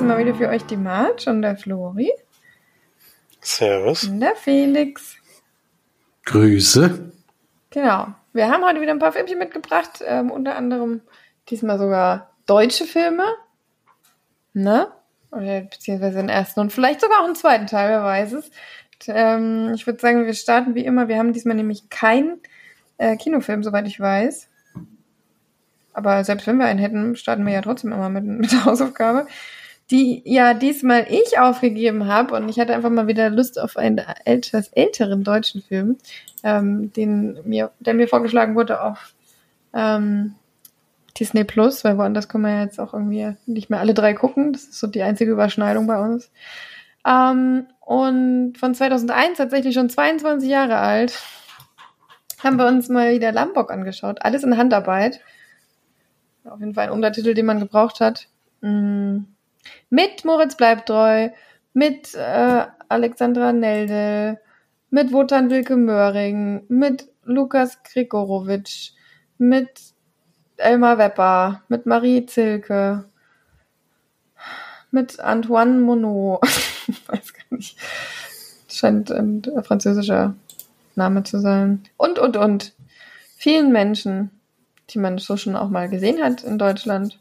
Ist mal wieder für euch die March und der Flori. Servus. Und der Felix. Grüße. Genau. Wir haben heute wieder ein paar Filmchen mitgebracht, ähm, unter anderem diesmal sogar deutsche Filme. Ne? Oder beziehungsweise den ersten und vielleicht sogar auch einen zweiten Teil, wer weiß es. Ähm, ich würde sagen, wir starten wie immer. Wir haben diesmal nämlich keinen äh, Kinofilm, soweit ich weiß. Aber selbst wenn wir einen hätten, starten wir ja trotzdem immer mit, mit der Hausaufgabe. Die ja diesmal ich aufgegeben habe und ich hatte einfach mal wieder Lust auf einen etwas älteren deutschen Film, ähm, den mir, der mir vorgeschlagen wurde auf ähm, Disney Plus, weil woanders können wir jetzt auch irgendwie nicht mehr alle drei gucken. Das ist so die einzige Überschneidung bei uns. Ähm, und von 2001, tatsächlich schon 22 Jahre alt, haben wir uns mal wieder Lambok angeschaut. Alles in Handarbeit. Auf jeden Fall ein Untertitel, den man gebraucht hat. Mm. Mit Moritz Bleibtreu, mit äh, Alexandra Nelde, mit Wotan Wilke Möhring, mit Lukas Grigorowitsch, mit Elmar Wepper, mit Marie Zilke, mit Antoine Monod. Weiß gar nicht. Scheint ein französischer Name zu sein. Und, und, und. Vielen Menschen, die man so schon auch mal gesehen hat in Deutschland.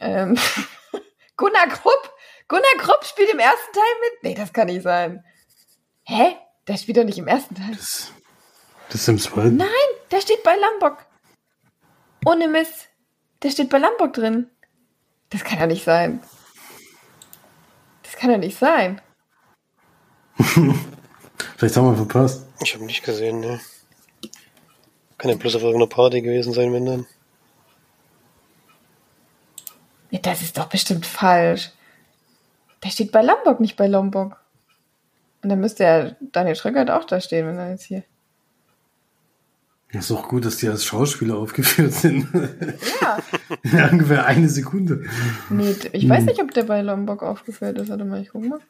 Ähm, Gunnar Krupp! Gunnar Krupp spielt im ersten Teil mit? Nee, das kann nicht sein. Hä? Der spielt doch nicht im ersten Teil. Das, das ist im zweiten. Nein, der steht bei Lambok. Ohne Miss. Der steht bei Lambok drin. Das kann ja nicht sein. Das kann ja nicht sein. Vielleicht haben wir verpasst. Ich habe nicht gesehen, ne. Kann ja bloß auf irgendeiner Party gewesen sein, wenn dann. Nee, das ist doch bestimmt falsch. Der steht bei Lambok, nicht bei Lombok. Und dann müsste ja Daniel Schröckert auch da stehen, wenn er jetzt hier. Ja, ist auch gut, dass die als Schauspieler aufgeführt sind. Ja. ja, ungefähr eine Sekunde. Nee, ich weiß nicht, ob der bei Lombok aufgeführt ist. Warte mal, ich guck mal.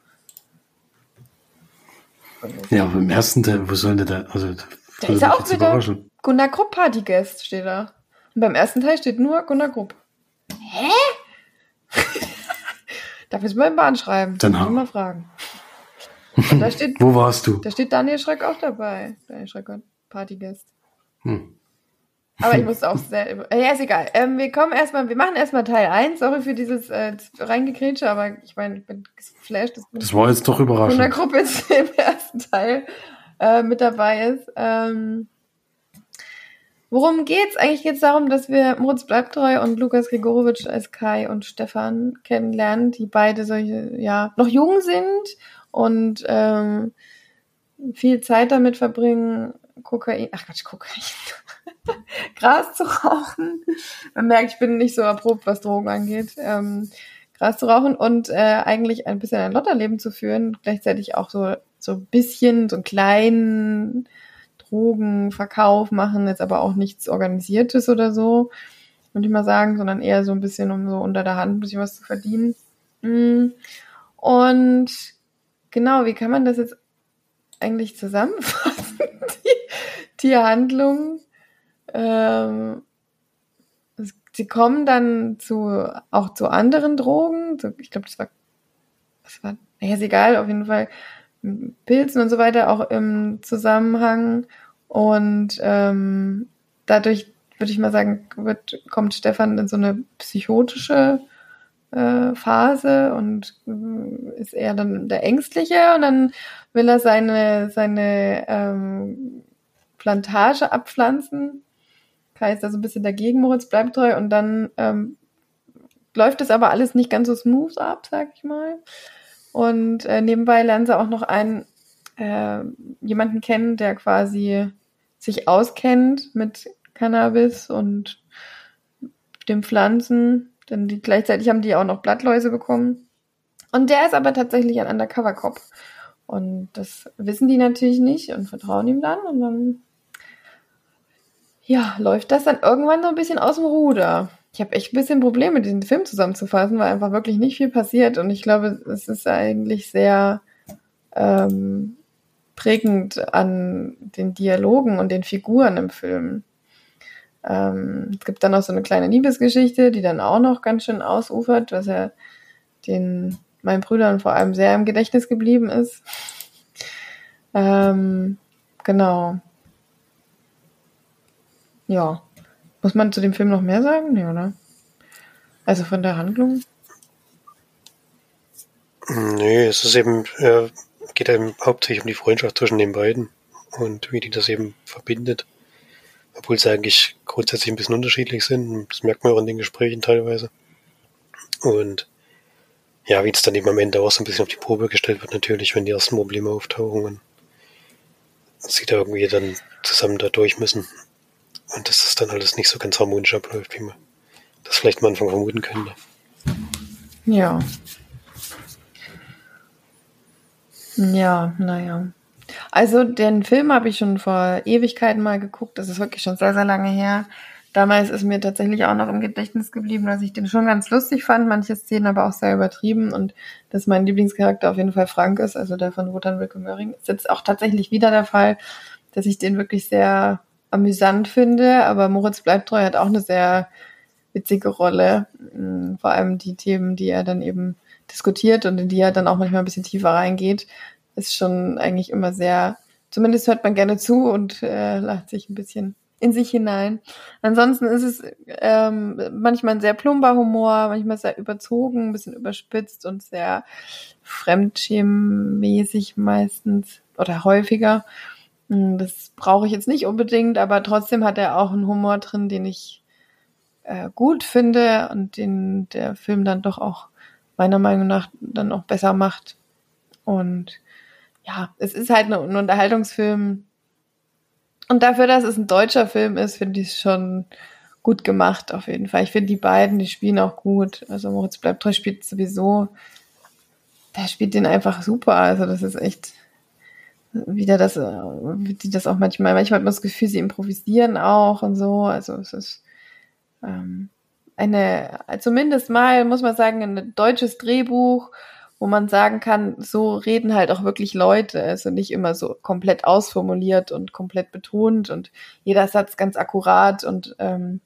Ja, aber im ersten Teil, wo soll der da? Also, Da ist er auch wieder. Gunnar Krupp Partyguest steht da. Und beim ersten Teil steht nur Gunnar Krupp. Hä? Darf ich es mal im Bahn schreiben? Dann Muss hau. mal fragen. Da steht, Wo warst du? da steht Daniel Schröck auch dabei. Daniel Schröck Partyguest. Hm. Aber ich musste auch sehr. Ja, ist egal. Ähm, wir kommen erstmal, wir machen erstmal Teil 1. Sorry für dieses äh, reingekrätsche, aber ich meine, ich bin geflasht, Das war jetzt doch überraschend. Krupp jetzt im ersten Teil äh, mit dabei ist. Ähm, worum geht's? Eigentlich geht's darum, dass wir Moritz Bleibtreu und Lukas Grigorowitsch als Kai und Stefan kennenlernen, die beide solche, ja, noch jung sind und ähm, viel Zeit damit verbringen, Kokain, ach Quatsch, Kokain, Gras zu rauchen. Man merkt, ich bin nicht so erprobt, was Drogen angeht. Ähm, Gras zu rauchen und äh, eigentlich ein bisschen ein Lotterleben zu führen, gleichzeitig auch so so ein bisschen so einen kleinen Drogenverkauf machen, jetzt aber auch nichts Organisiertes oder so, würde ich mal sagen, sondern eher so ein bisschen, um so unter der Hand ein bisschen was zu verdienen. Mm. Und genau, wie kann man das jetzt eigentlich zusammenfassen? Die, die Handlung. Ähm, sie kommen dann zu auch zu anderen Drogen. Ich glaube, das war, das war, naja, ist egal, auf jeden Fall Pilzen und so weiter auch im Zusammenhang. Und ähm, dadurch würde ich mal sagen, wird, kommt Stefan in so eine psychotische äh, Phase und äh, ist eher dann der Ängstliche und dann will er seine, seine ähm, Plantage abpflanzen. Kai ist da so ein bisschen dagegen, Moritz bleibt treu und dann ähm, läuft es aber alles nicht ganz so smooth ab, sag ich mal. Und äh, nebenbei lernen sie auch noch einen äh, jemanden kennen, der quasi sich auskennt mit Cannabis und den Pflanzen. Denn die, gleichzeitig haben die auch noch Blattläuse bekommen. Und der ist aber tatsächlich ein Undercover-Cop. Und das wissen die natürlich nicht und vertrauen ihm dann. Und dann, ja, läuft das dann irgendwann so ein bisschen aus dem Ruder. Ich habe echt ein bisschen Probleme, diesen Film zusammenzufassen, weil einfach wirklich nicht viel passiert. Und ich glaube, es ist eigentlich sehr ähm, prägend an den Dialogen und den Figuren im Film. Ähm, es gibt dann noch so eine kleine Liebesgeschichte, die dann auch noch ganz schön ausufert, was ja den meinen Brüdern vor allem sehr im Gedächtnis geblieben ist. Ähm, genau. Ja. Muss man zu dem Film noch mehr sagen? Nee, oder? Also von der Handlung? Nee, es ist eben, äh, geht eben hauptsächlich um die Freundschaft zwischen den beiden und wie die das eben verbindet. Obwohl sie eigentlich grundsätzlich ein bisschen unterschiedlich sind. Das merkt man auch in den Gesprächen teilweise. Und ja, wie es dann eben am Ende auch so ein bisschen auf die Probe gestellt wird, natürlich, wenn die ersten Probleme auftauchen und sie da irgendwie dann zusammen da durch müssen. Und dass das dann alles nicht so ganz harmonisch abläuft, wie man das vielleicht am Anfang vermuten könnte. Ja. Ja, naja. Also den Film habe ich schon vor Ewigkeiten mal geguckt. Das ist wirklich schon sehr, sehr lange her. Damals ist mir tatsächlich auch noch im Gedächtnis geblieben, dass ich den schon ganz lustig fand, manche Szenen aber auch sehr übertrieben und dass mein Lieblingscharakter auf jeden Fall Frank ist, also der von Wotan Wilke Möhring. Ist jetzt auch tatsächlich wieder der Fall, dass ich den wirklich sehr amüsant finde, aber Moritz Bleibtreu hat auch eine sehr witzige Rolle. Mm, vor allem die Themen, die er dann eben diskutiert und in die er dann auch manchmal ein bisschen tiefer reingeht, ist schon eigentlich immer sehr, zumindest hört man gerne zu und äh, lacht sich ein bisschen in sich hinein. Ansonsten ist es ähm, manchmal ein sehr plumper Humor, manchmal sehr überzogen, ein bisschen überspitzt und sehr fremdschämmäßig meistens oder häufiger. Hm, das brauche ich jetzt nicht unbedingt, aber trotzdem hat er auch einen Humor drin, den ich äh, gut finde und den der Film dann doch auch meiner Meinung nach dann auch besser macht. Und ja, es ist halt ein Unterhaltungsfilm, und dafür, dass es ein deutscher Film ist, finde ich es schon gut gemacht, auf jeden Fall. Ich finde die beiden, die spielen auch gut. Also Moritz bleibt treu spielt sowieso, der spielt den einfach super. Also das ist echt wieder das, die das auch manchmal, manchmal hat man das Gefühl, sie improvisieren auch und so. Also es ist ähm, eine, zumindest mal, muss man sagen, ein deutsches Drehbuch wo man sagen kann, so reden halt auch wirklich Leute, also nicht immer so komplett ausformuliert und komplett betont und jeder Satz ganz akkurat und ähm,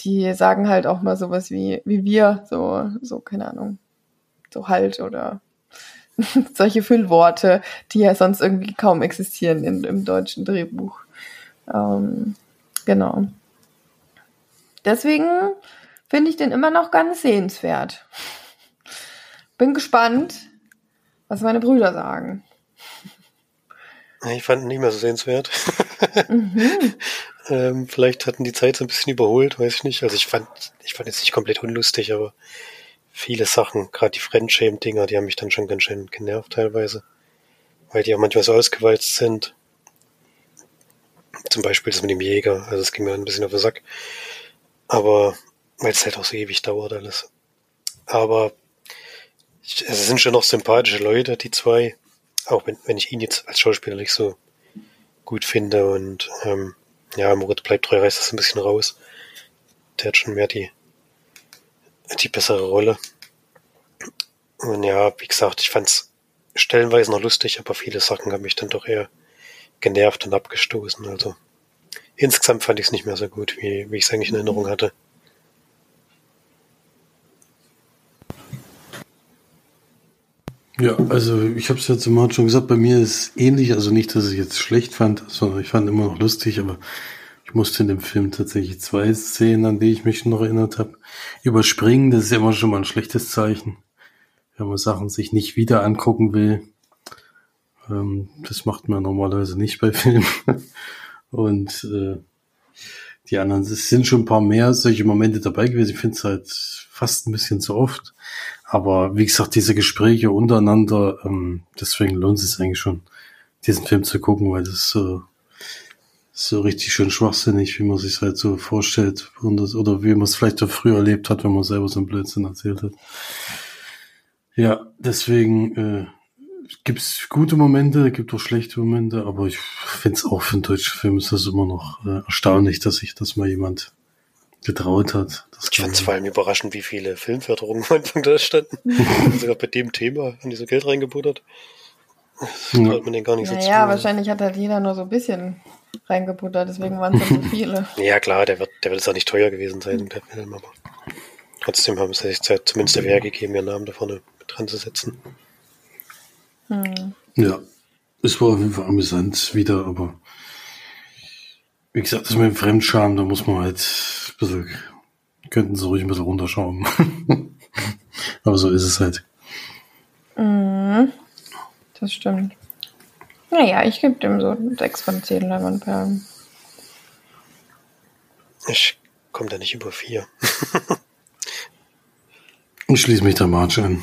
die sagen halt auch mal sowas wie, wie wir, so, so, keine Ahnung, so halt oder solche Füllworte, die ja sonst irgendwie kaum existieren in, im deutschen Drehbuch. Ähm, genau. Deswegen finde ich den immer noch ganz sehenswert. Bin gespannt, was meine Brüder sagen. Ich fand ihn nicht mehr so sehenswert. Mhm. ähm, vielleicht hatten die Zeit so ein bisschen überholt, weiß ich nicht. Also ich fand, ich fand jetzt nicht komplett unlustig, aber viele Sachen, gerade die Fremdschämen-Dinger, die haben mich dann schon ganz schön genervt teilweise. Weil die auch manchmal so ausgewalzt sind. Zum Beispiel das mit dem Jäger, also es ging mir ein bisschen auf den Sack. Aber weil es halt auch so ewig dauert alles. Aber es sind schon noch sympathische Leute, die zwei. Auch wenn, wenn ich ihn jetzt als Schauspieler nicht so gut finde. Und ähm, ja, Moritz bleibt treu, reißt das ein bisschen raus. Der hat schon mehr die, die bessere Rolle. Und ja, wie gesagt, ich fand's stellenweise noch lustig, aber viele Sachen haben mich dann doch eher genervt und abgestoßen. Also insgesamt fand ich es nicht mehr so gut, wie, wie ich es eigentlich in Erinnerung hatte. Ja, also ich habe es ja zum Mal schon gesagt, bei mir ist ähnlich, also nicht, dass ich jetzt schlecht fand, sondern ich fand immer noch lustig, aber ich musste in dem Film tatsächlich zwei Szenen, an die ich mich noch erinnert habe, überspringen. Das ist immer schon mal ein schlechtes Zeichen, wenn man Sachen sich nicht wieder angucken will. Ähm, das macht man normalerweise nicht bei Filmen. Und äh, die anderen, es sind schon ein paar mehr solche Momente dabei gewesen. Ich finde es halt fast ein bisschen zu oft. Aber wie gesagt, diese Gespräche untereinander, ähm, deswegen lohnt es sich eigentlich schon, diesen Film zu gucken, weil das so, so richtig schön schwachsinnig, wie man sich halt so vorstellt und das, oder wie man es vielleicht auch früher erlebt hat, wenn man selber so einen Blödsinn erzählt hat. Ja, deswegen äh, gibt es gute Momente, gibt auch schlechte Momente, aber ich finde es auch für einen deutschen Film ist das immer noch äh, erstaunlich, dass sich das mal jemand getraut hat. Das ich fand es vor allem überraschend, wie viele Filmförderungen am Anfang da standen. Sogar bei dem Thema haben die so Geld reingebuttert. Das ja. man den gar nicht naja, so Ja, wahrscheinlich hat halt jeder nur so ein bisschen reingebuttert, deswegen waren es so viele. Ja, klar, der wird, der wird jetzt auch nicht teuer gewesen sein, der Film, aber. trotzdem haben sie sich Zeit, zumindest der Wehr gegeben, ihren Namen da vorne mit dran zu setzen. Hm. Ja, es war auf jeden Fall amüsant wieder, aber wie gesagt, das mit dem Fremdscham, da muss man halt ein bisschen, könnten sie ruhig ein bisschen runterschauen. aber so ist es halt. Mhm. Das stimmt. Naja, ich gebe dem so 6 von 10 Leinwandperlen. Ich komme da nicht über 4. ich schließe mich der March an.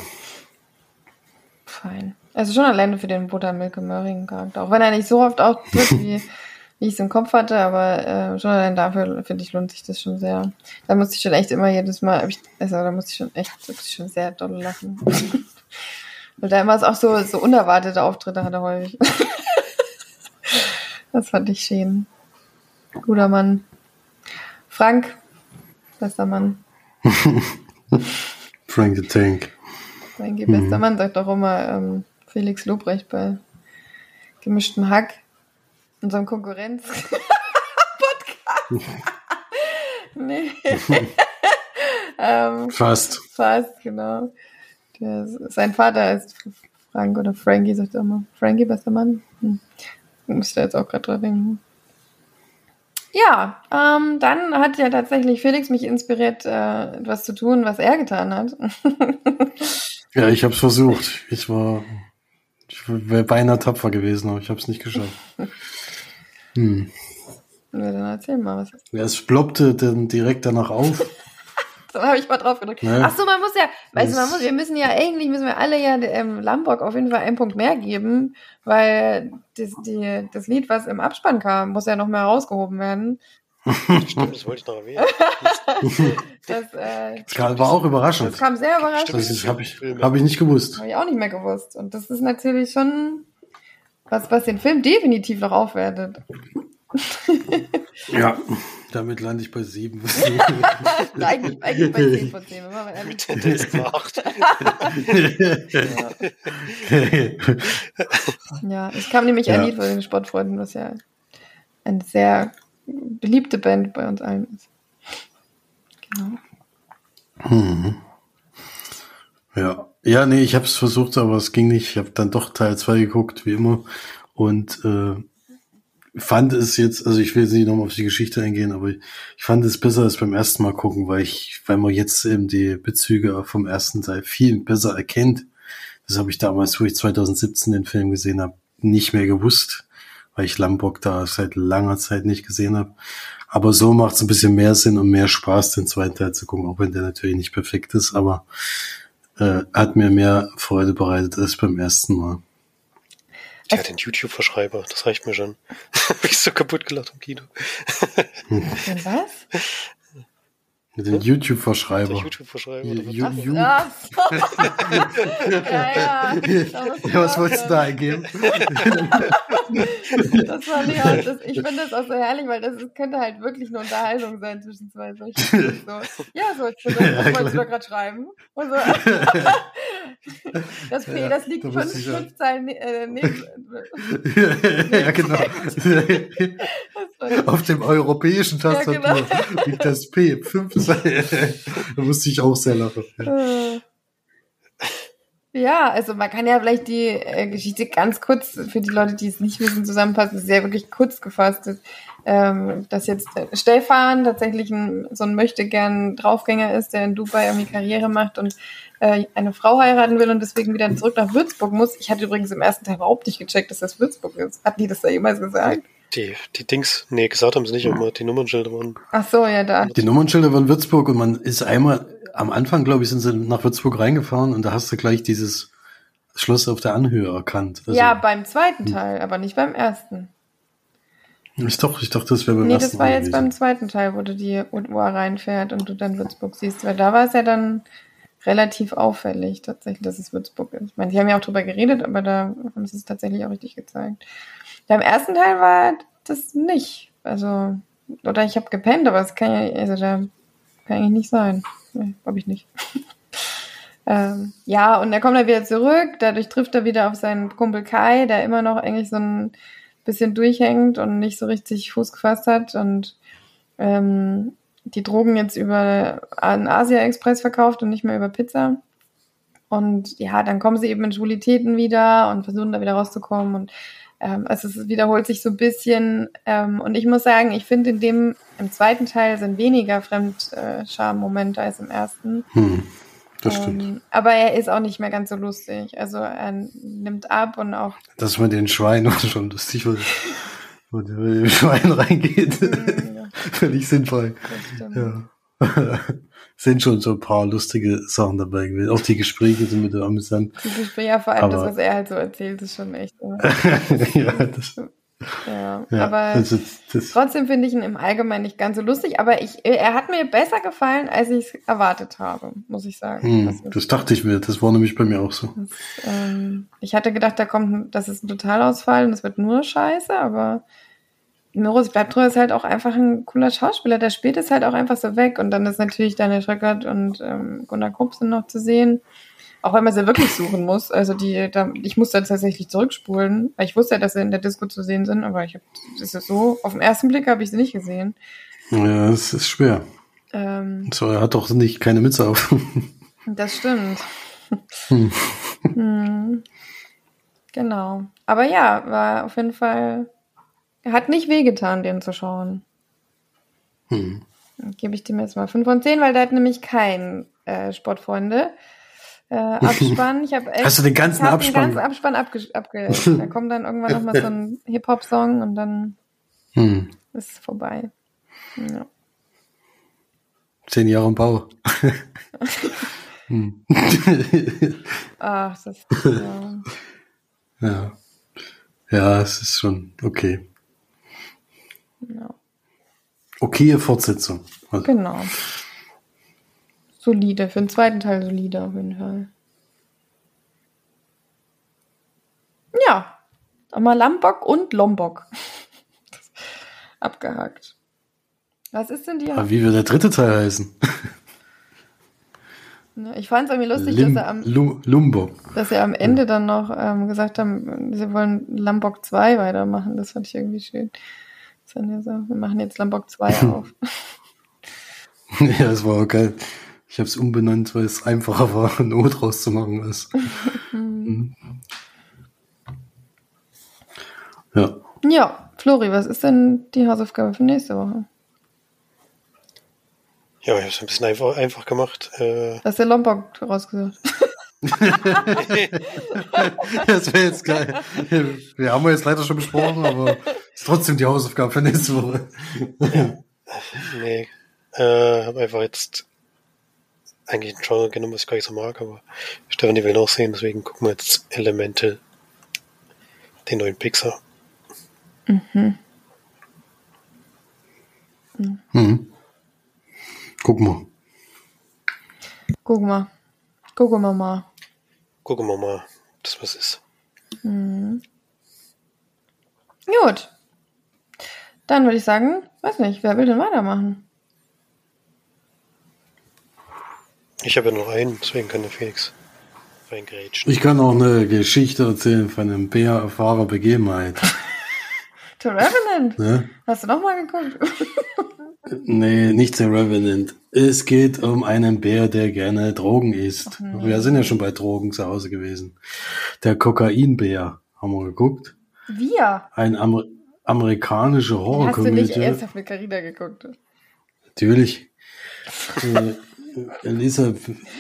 Fein. Also schon alleine für den Buttermilke Möhringen Charakter. Auch wenn er nicht so oft auftritt, wie, wie ich es im Kopf hatte, aber äh, schon allein dafür, finde ich, lohnt sich das schon sehr. Da musste ich schon echt immer jedes Mal, also da musste ich schon echt, ich schon sehr doll lachen. Weil da immer auch so, so unerwartete Auftritte hatte häufig. das fand ich schön. Guter Mann. Frank, bester Mann. Frank the Tank. Frankie, bester mhm. Mann, sagt auch immer ähm, Felix Lobrecht bei gemischtem Hack, unserem Konkurrenz-Podcast. nee. ähm, fast. Fast, genau. Der, sein Vater ist Frank oder Frankie, sagt er immer. Frankie, bester Mann. Hm. Muss ich da jetzt auch gerade dran denken. Ja, ähm, dann hat ja tatsächlich Felix mich inspiriert, äh, etwas zu tun, was er getan hat. ja, ich habe es versucht. Ich war, ich wäre beinahe tapfer gewesen, aber ich habe es nicht geschafft. Hm. Ja, dann erzähl mal was. Ja, es ploppte dann direkt danach auf. Dann habe ich mal drauf gedrückt. Ja. Ach so, man muss ja, weißt du, man muss, wir müssen ja eigentlich müssen wir alle ja ähm, Lamborg auf jeden Fall einen Punkt mehr geben, weil das, die, das Lied, was im Abspann kam, muss ja noch mehr rausgehoben werden. Stimmt, das wollte ich noch erwähnen. das, äh, das war auch überraschend. Das kam sehr überraschend. Das habe ich, hab ich nicht gewusst. Habe ich auch nicht mehr gewusst. Und das ist natürlich schon was, was den Film definitiv noch aufwertet. ja, damit lande ich bei sieben. eigentlich, eigentlich bei zehn von zehn. Mit Tendenz gemacht. ja, es kam nämlich ja. ein Lied von den Sportfreunden, was ja eine sehr beliebte Band bei uns allen ist. Genau. Hm. Ja. Ja, nee, ich habe es versucht, aber es ging nicht. Ich habe dann doch Teil 2 geguckt, wie immer. Und äh, fand es jetzt, also ich will jetzt nicht nochmal auf die Geschichte eingehen, aber ich fand es besser als beim ersten Mal gucken, weil ich, weil man jetzt eben die Bezüge vom ersten Teil viel besser erkennt. Das habe ich damals, wo ich 2017 den Film gesehen habe, nicht mehr gewusst, weil ich Lambock da seit langer Zeit nicht gesehen habe. Aber so macht es ein bisschen mehr Sinn und mehr Spaß, den zweiten Teil zu gucken, auch wenn der natürlich nicht perfekt ist, aber äh, hat mir mehr Freude bereitet als beim ersten Mal. Ja, den YouTube-Verschreiber, das reicht mir schon. Hab ich so kaputt gelacht im Kino. was? Den YouTube-Verschreiber. YouTube-Verschreiber. Ja, ja. ja, was wolltest du da eingeben? das war nicht auch, das, ich finde das auch so herrlich, weil das könnte halt wirklich eine Unterhaltung sein zwischen zwei solchen. So, ja, so, das, das ja, wolltest du gerade schreiben. Und so, das P, das liegt fünf, fünf Zeilen äh, neben. ja, genau. Auf dem europäischen Tastatur ja, genau. liegt das P. Fünf da musste ich auch sehr lachen. Äh. Ja, also man kann ja vielleicht die äh, Geschichte ganz kurz für die Leute, die es nicht wissen, zusammenfassen. Ist ja wirklich kurz gefasst, dass, ähm, dass jetzt äh, Stefan tatsächlich ein, so ein möchte gern Draufgänger ist, der in Dubai irgendwie Karriere macht und äh, eine Frau heiraten will und deswegen wieder zurück nach Würzburg muss. Ich hatte übrigens im ersten Teil überhaupt nicht gecheckt, dass das Würzburg ist. Hat die das da jemals gesagt? Die, die Dings, nee, gesagt haben sie nicht, aber die Nummernschilder waren. Ach so, ja, da. Die Nummernschilder waren Würzburg und man ist einmal, am Anfang, glaube ich, sind sie nach Würzburg reingefahren und da hast du gleich dieses Schloss auf der Anhöhe erkannt. Also, ja, beim zweiten Teil, aber nicht beim ersten. Ich doch, ich dachte, das wäre beim nee, ersten Nee, das war jetzt beim zweiten Teil, wo du die Uhr reinfährt und du dann Würzburg siehst, weil da war es ja dann relativ auffällig tatsächlich, dass es Würzburg ist. Ich meine, die haben ja auch drüber geredet, aber da haben sie es tatsächlich auch richtig gezeigt. Beim ersten Teil war das nicht. Also, oder ich habe gepennt, aber das kann ja, also da kann eigentlich nicht sein. Nee, glaube ich nicht. ähm, ja, und er kommt dann wieder zurück, dadurch trifft er wieder auf seinen Kumpel Kai, der immer noch eigentlich so ein bisschen durchhängt und nicht so richtig Fuß gefasst hat. Und ähm, die Drogen jetzt über einen Asia-Express verkauft und nicht mehr über Pizza. Und ja, dann kommen sie eben in Schwulitäten wieder und versuchen da wieder rauszukommen. Und ähm, also es wiederholt sich so ein bisschen. Ähm, und ich muss sagen, ich finde in dem, im zweiten Teil sind weniger Fremdscham-Momente als im ersten. Hm, das stimmt. Ähm, aber er ist auch nicht mehr ganz so lustig. Also er nimmt ab und auch. Das mit den Schweinen schon lustig, der mit dem Schwein reingeht. Mm, Völlig sinnvoll. das stimmt. Ja. Sind schon so ein paar lustige Sachen dabei gewesen. Auch die Gespräche sind mit der amüsant. Die Gespräche, ja, vor allem das, Aber- was er halt so erzählt, ist schon echt. äh, ja, das, Ja, ja, aber also das, trotzdem finde ich ihn im Allgemeinen nicht ganz so lustig. Aber ich, er hat mir besser gefallen, als ich es erwartet habe, muss ich sagen. hm, Das ist- das dachte ich mir. Das war nämlich bei mir auch so. das, ähm, ich hatte gedacht, da kommt, das ist ein Totalausfall und es wird nur Scheiße, aber Moritz bleibt treu ist halt auch einfach ein cooler Schauspieler. Der spielt es halt auch einfach so weg. Und dann ist natürlich Daniel Schröckert und ähm, Gunnar Krupp sind noch zu sehen. Auch wenn man sie wirklich suchen muss. Also die, da, ich musste tatsächlich zurückspulen, weil ich wusste ja, dass sie in der Disco zu sehen sind, aber ich habe, das ist so, auf den ersten Blick habe ich sie nicht gesehen. Ja, es ist schwer. Ähm, So, er hat doch nicht keine Mütze auf. das stimmt. Hm. Hm. Genau. Aber ja, war auf jeden Fall, hat nicht wehgetan, den zu schauen. Hm. Dann gebe ich dem jetzt mal 5 von 10, weil der hat nämlich kein äh, Sportfreunde. Äh, Abspann. Ich habe echt. Hast du den ganzen ich hab Abspann? Den ganzen Abspann abge abge Da kommt dann irgendwann nochmal so ein Hip-Hop-Song und dann Hm. ist es vorbei. Ja. Zehn Jahre im Bau. hm. Ach, das ja. ja. Ja, es ist schon okay. Ja. Okaye Fortsetzung. Also, Genau. Solide. Für den zweiten Teil solide auf jeden Fall. Ja. Einmal Lambok und Lombok. Abgehakt. Was ist denn die? aber wie wird der dritte Teil heißen? Ja, Ich fand es irgendwie lustig, Lim, dass, er am, Lum, Lumbok. dass sie am Ende dann noch ähm, gesagt haben, sie wollen Lambok 2 weitermachen. Das fand ich irgendwie schön. Waren ja so, wir machen jetzt Lambok 2 auf. ja, das war auch geil. Ich habe es umbenannt, weil es einfacher war, ein O draus zu machen. Als, Hm. ja. ja, Flori, was ist denn die Hausaufgabe für nächste Woche? Ja, ich habe es ein bisschen einfach, einfach gemacht. Äh, ist der Lombok rausgesucht. Das wäre jetzt geil. Wir haben wir jetzt leider schon besprochen, aber ist trotzdem die Hausaufgabe für nächste Woche. nee, äh, habe einfach jetzt eigentlich ein Genre genommen, was ich gar nicht so mag, aber Stefan, die will noch sehen, deswegen gucken wir jetzt Elemente, den neuen Pixar. Mhm. Guck mal. Guck mal. Gucken wir mal. Gucken wir mal, ob das was ist. Mhm. Gut. Dann würde ich sagen, weiß nicht, wer will denn weitermachen? Ich habe ja noch einen, deswegen kann der Felix reingrätschen. Ich kann auch eine Geschichte erzählen von einem wahrer Begebenheit. The Revenant. Ne? Hast du noch mal geguckt? Nee, nicht der Revenant. Es geht um einen Bär, der gerne Drogen isst. nee. Wir sind ja schon bei Drogen zu Hause gewesen. Der Kokainbär, haben wir geguckt. Wir. Ein Amer amerikanische Hast du Horrorkomödie. nicht ernsthaft mit Carina geguckt? Natürlich. äh, Elisa,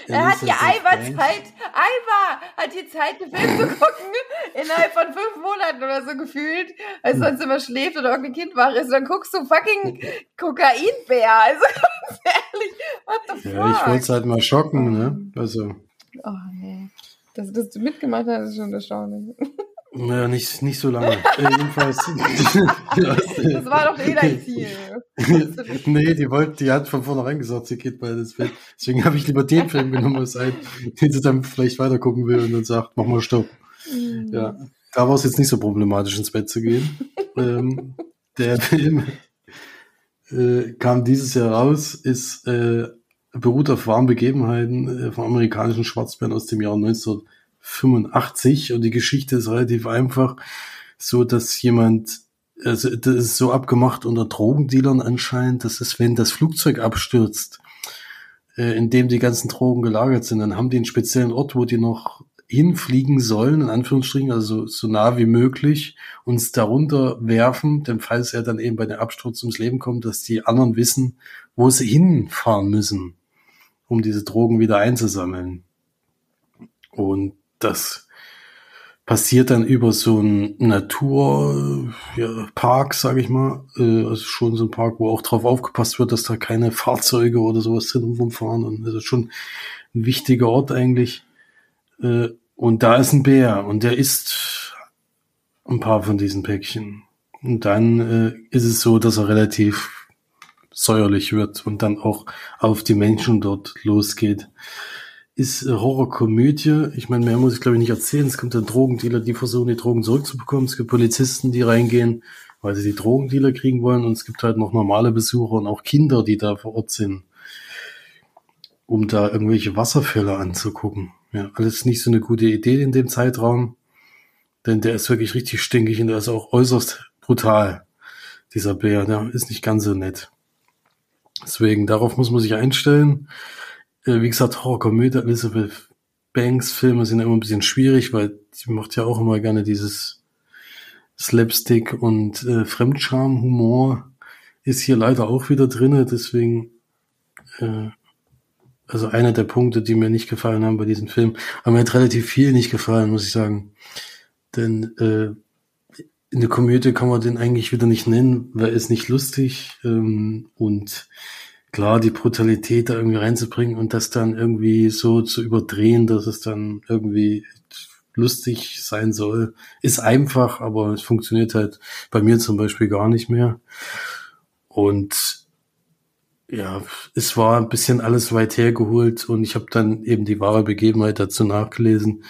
Er hat Alba Banks. Zeit. Alba hat die Zeit, einen Film zu gucken. Innerhalb von fünf Monaten oder so gefühlt. Als sonst immer schläft oder irgendein Kind wach ist. Dann guckst du fucking Kokainbär. Also ganz ehrlich, what the fuck? Ja, ich wollte es halt mal schocken, ne? Also, Oh nee. Dass, dass du mitgemacht hast, ist schon erstaunlich. Naja, nicht, nicht so lange. äh, jedenfalls. Das war doch eh dein Ziel. nee, die wollte, die hat von vornherein gesagt, sie geht bald ins Bett. Deswegen habe ich lieber den Film genommen als einen, den sie dann vielleicht weiter gucken will und dann sagt, mach mal Stopp. Ja, da war es jetzt nicht so problematisch, ins Bett zu gehen. ähm, der Film äh, kam dieses Jahr raus, ist äh, beruht auf wahren Begebenheiten äh, vom amerikanischen Schwarzbären aus dem Jahr 1985 und die Geschichte ist relativ einfach, so dass jemand also das ist so abgemacht unter Drogendealern anscheinend, das ist, wenn das Flugzeug abstürzt, äh, in dem die ganzen Drogen gelagert sind, dann haben die einen speziellen Ort, wo die noch hinfliegen sollen, in Anführungsstrichen, also so nah wie möglich, uns darunter werfen, denn falls er dann eben bei dem Absturz ums Leben kommt, dass die anderen wissen, wo sie hinfahren müssen, um diese Drogen wieder einzusammeln. Und das passiert dann über so einen Naturpark, ja, sage ich mal. Äh, also schon so ein Park, wo auch drauf aufgepasst wird, dass da keine Fahrzeuge oder sowas drin rumfahren. Und ist schon ein wichtiger Ort eigentlich. Äh, und da ist ein Bär und der isst ein paar von diesen Päckchen. Und dann äh, ist es so, dass er relativ säuerlich wird und dann auch auf die Menschen dort losgeht ist Horrorkomödie. Ich meine, mehr muss ich glaube ich nicht erzählen. Es kommt dann Drogendealer, die versuchen, die Drogen zurückzubekommen. Es gibt Polizisten, die reingehen, weil sie die Drogendealer kriegen wollen. Und es gibt halt noch normale Besucher und auch Kinder, die da vor Ort sind, um da irgendwelche Wasserfälle anzugucken. Ja, alles nicht so eine gute Idee in dem Zeitraum. Denn der ist wirklich richtig stinkig und der ist auch äußerst brutal. Dieser Bär, der ist nicht ganz so nett. Deswegen, darauf muss man sich einstellen. Äh, wie gesagt, Horrorkomödie, Elizabeth Banks Filme sind immer ein bisschen schwierig, weil sie macht ja auch immer gerne dieses Slapstick und äh, Fremdscham-Humor ist hier leider auch wieder drinne, deswegen äh, also einer der Punkte, die mir nicht gefallen haben bei diesem Film. Aber mir hat relativ viel nicht gefallen, muss ich sagen. Denn äh, in der Komödie kann man den eigentlich wieder nicht nennen, weil er ist nicht lustig ähm, und klar, die Brutalität da irgendwie reinzubringen und das dann irgendwie so zu überdrehen, dass es dann irgendwie lustig sein soll, ist einfach, aber es funktioniert halt bei mir zum Beispiel gar nicht mehr. Und ja, es war ein bisschen alles weit hergeholt und ich habe dann eben die wahre Begebenheit dazu nachgelesen.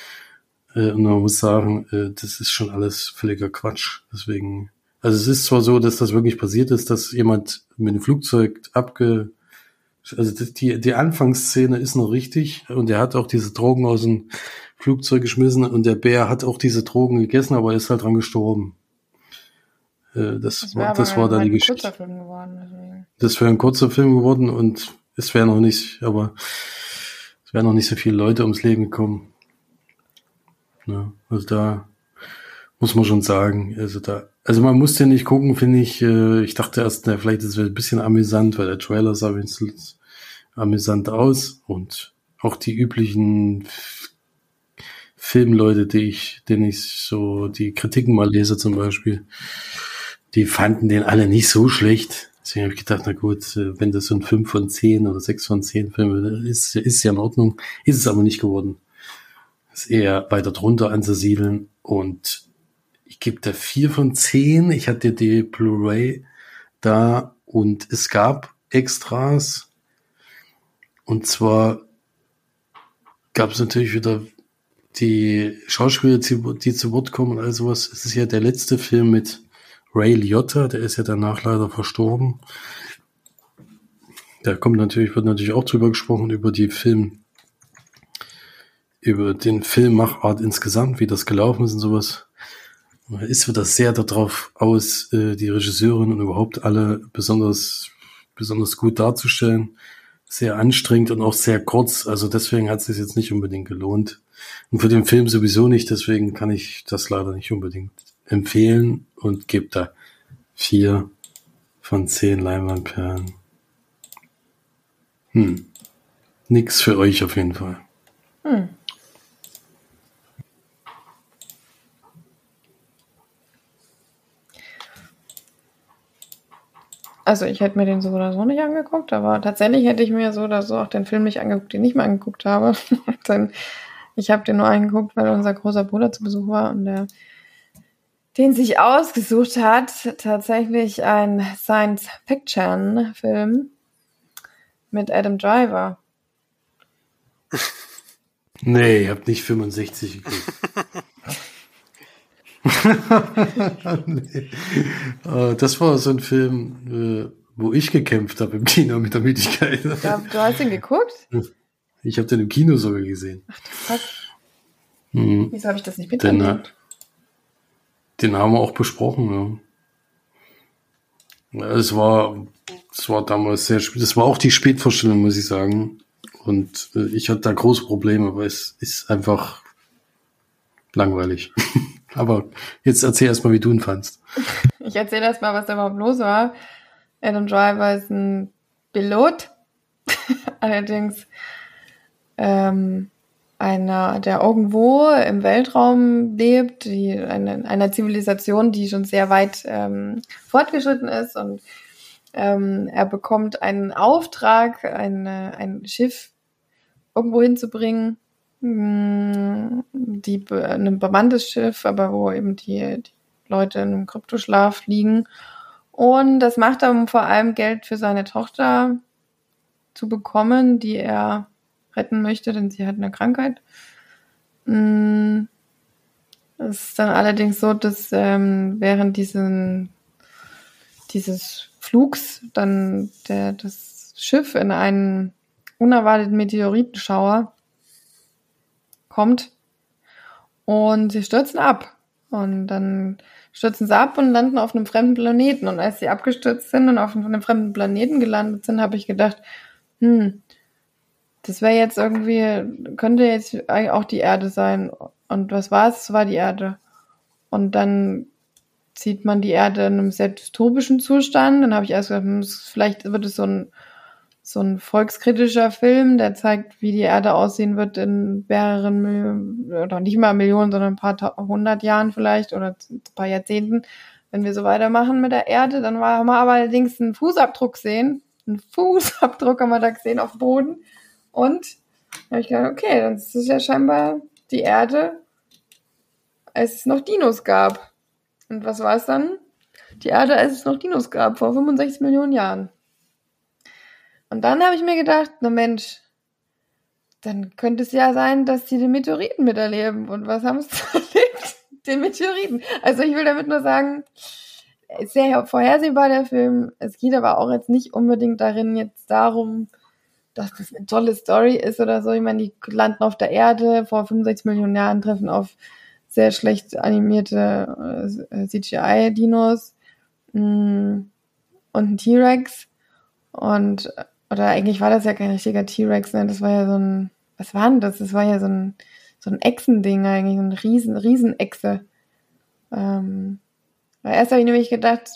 Äh, und man muss sagen, äh, das ist schon alles völliger Quatsch. Deswegen also es ist zwar so, dass das wirklich passiert ist, dass jemand mit dem Flugzeug abge... Also die, die Anfangsszene ist noch richtig und er hat auch diese Drogen aus dem Flugzeug geschmissen und der Bär hat auch diese Drogen gegessen, aber er ist halt dran gestorben. Äh, das, das, war, das war dann die Geschichte. Geworden, das wäre ein kurzer Film geworden und es wäre noch nicht, aber es wären noch nicht so viele Leute ums Leben gekommen. Ja, also da muss man schon sagen, also da also man muss den nicht gucken, finde ich. Äh, ich dachte erst, na, vielleicht ist es ein bisschen amüsant, weil der Trailer sah wenigstens amüsant aus und auch die üblichen Filmleute, die ich, denen ich so die Kritiken mal lese zum Beispiel, die fanden den alle nicht so schlecht. Deswegen habe ich gedacht, na gut, äh, wenn das so ein 5 von 10 oder 6 von 10 Filme ist, ist ja in Ordnung. Ist es aber nicht geworden. Ist eher weiter drunter anzusiedeln und ich gebe da vier von zehn. Ich hatte die Blu-ray da und es gab Extras. Und zwar gab es natürlich wieder die Schauspieler, die zu Wort kommen und all sowas. Es ist ja der letzte Film mit Ray Liotta, der ist ja danach leider verstorben. Da kommt natürlich, wird natürlich auch drüber gesprochen, über die Film, über den Filmmachart insgesamt, wie das gelaufen ist und sowas ist das sehr darauf aus, äh, die Regisseurin und überhaupt alle besonders, besonders gut darzustellen. Sehr anstrengend und auch sehr kurz. Also deswegen hat es sich jetzt nicht unbedingt gelohnt. Und für den Film sowieso nicht. Deswegen kann ich das leider nicht unbedingt empfehlen und gebe da vier von zehn Leinwandperlen. Hm. Nix für euch auf jeden Fall. Hm. Also ich hätte mir den so oder so nicht angeguckt, aber tatsächlich hätte ich mir so oder so auch den Film nicht angeguckt, den ich mir angeguckt habe. Denn ich habe den nur angeguckt, weil unser großer Bruder zu Besuch war und der den sich ausgesucht hat, tatsächlich ein Science-Fiction-Film mit Adam Driver. Nee, ihr habt nicht 65 gekriegt. Nee. Äh, das war so ein Film, äh, wo ich gekämpft habe im Kino mit der Müdigkeit. Du hast ihn geguckt? Ich habe den im Kino sogar gesehen. Ach, das mhm. Wieso habe ich das nicht mitbekommen? Den, den haben wir auch besprochen, ja. Es war, es war damals sehr spät. Das war auch die Spätvorstellung, muss ich sagen. Und äh, ich hatte da große Probleme, weil es ist einfach langweilig. Aber jetzt erzähl erst mal, wie du ihn fandst. Ich erzähle erst mal, was da überhaupt los war. Adam Driver ist ein Pilot. Allerdings ähm, einer, der irgendwo im Weltraum lebt, die, eine, einer Zivilisation, die schon sehr weit ähm, fortgeschritten ist und ähm, er bekommt einen Auftrag, ein, ein Schiff irgendwo hinzubringen, hm, die, ein bemanntes Schiff, aber wo eben die, die Leute in einem Kryptoschlaf liegen. Und das macht er, um vor allem Geld für seine Tochter zu bekommen, die er retten möchte, denn sie hat eine Krankheit. Mm, es ist dann allerdings so, dass ähm, während diesen, dieses Flugs dann der, das Schiff in einen unerwarteten Meteoritenschauer kommt und sie stürzen ab. Und dann stürzen sie ab und landen auf einem fremden Planeten. Und als sie abgestürzt sind und auf einem fremden Planeten gelandet sind, habe ich gedacht, hm, das wäre jetzt irgendwie, könnte jetzt auch die Erde sein. Und was war es? Es war die Erde. Und dann sieht man die Erde in einem sehr dystopischen Zustand. Dann habe ich erst gedacht, hm, vielleicht wird es so ein, so ein volkskritischer Film, der zeigt, wie die Erde aussehen wird in mehreren Millionen, oder nicht mal Millionen, sondern ein paar hundert Jahren vielleicht oder ein paar Jahrzehnten. Wenn wir so weitermachen mit der Erde, dann haben wir aber allerdings einen Fußabdruck sehen. Einen Fußabdruck haben wir da gesehen auf Boden und habe ich gedacht, okay, dann ist es ja scheinbar die Erde, als es noch Dinos gab. Und was war es dann? Die Erde, als es noch Dinos gab, vor 65 Millionen Jahren. Und dann habe ich mir gedacht, na Mensch, dann könnte es ja sein, dass sie den Meteoriten miterleben. Und was haben sie erlebt? Den Meteoriten. Also ich will damit nur sagen, sehr vorhersehbar der Film. Es geht aber auch jetzt nicht unbedingt darin jetzt darum, dass das eine tolle Story ist oder so. Ich meine, die landen auf der Erde vor 65 Millionen Jahren, treffen auf sehr schlecht animierte äh, CGI-Dinos mm, und ein T-Rex. Und, oder eigentlich war das ja kein richtiger T-Rex, ne? Das war ja so ein, was war denn das? Das war ja so ein, so ein Echsending eigentlich, so ein riesen, riesen. Ähm, weil erst habe ich nämlich gedacht,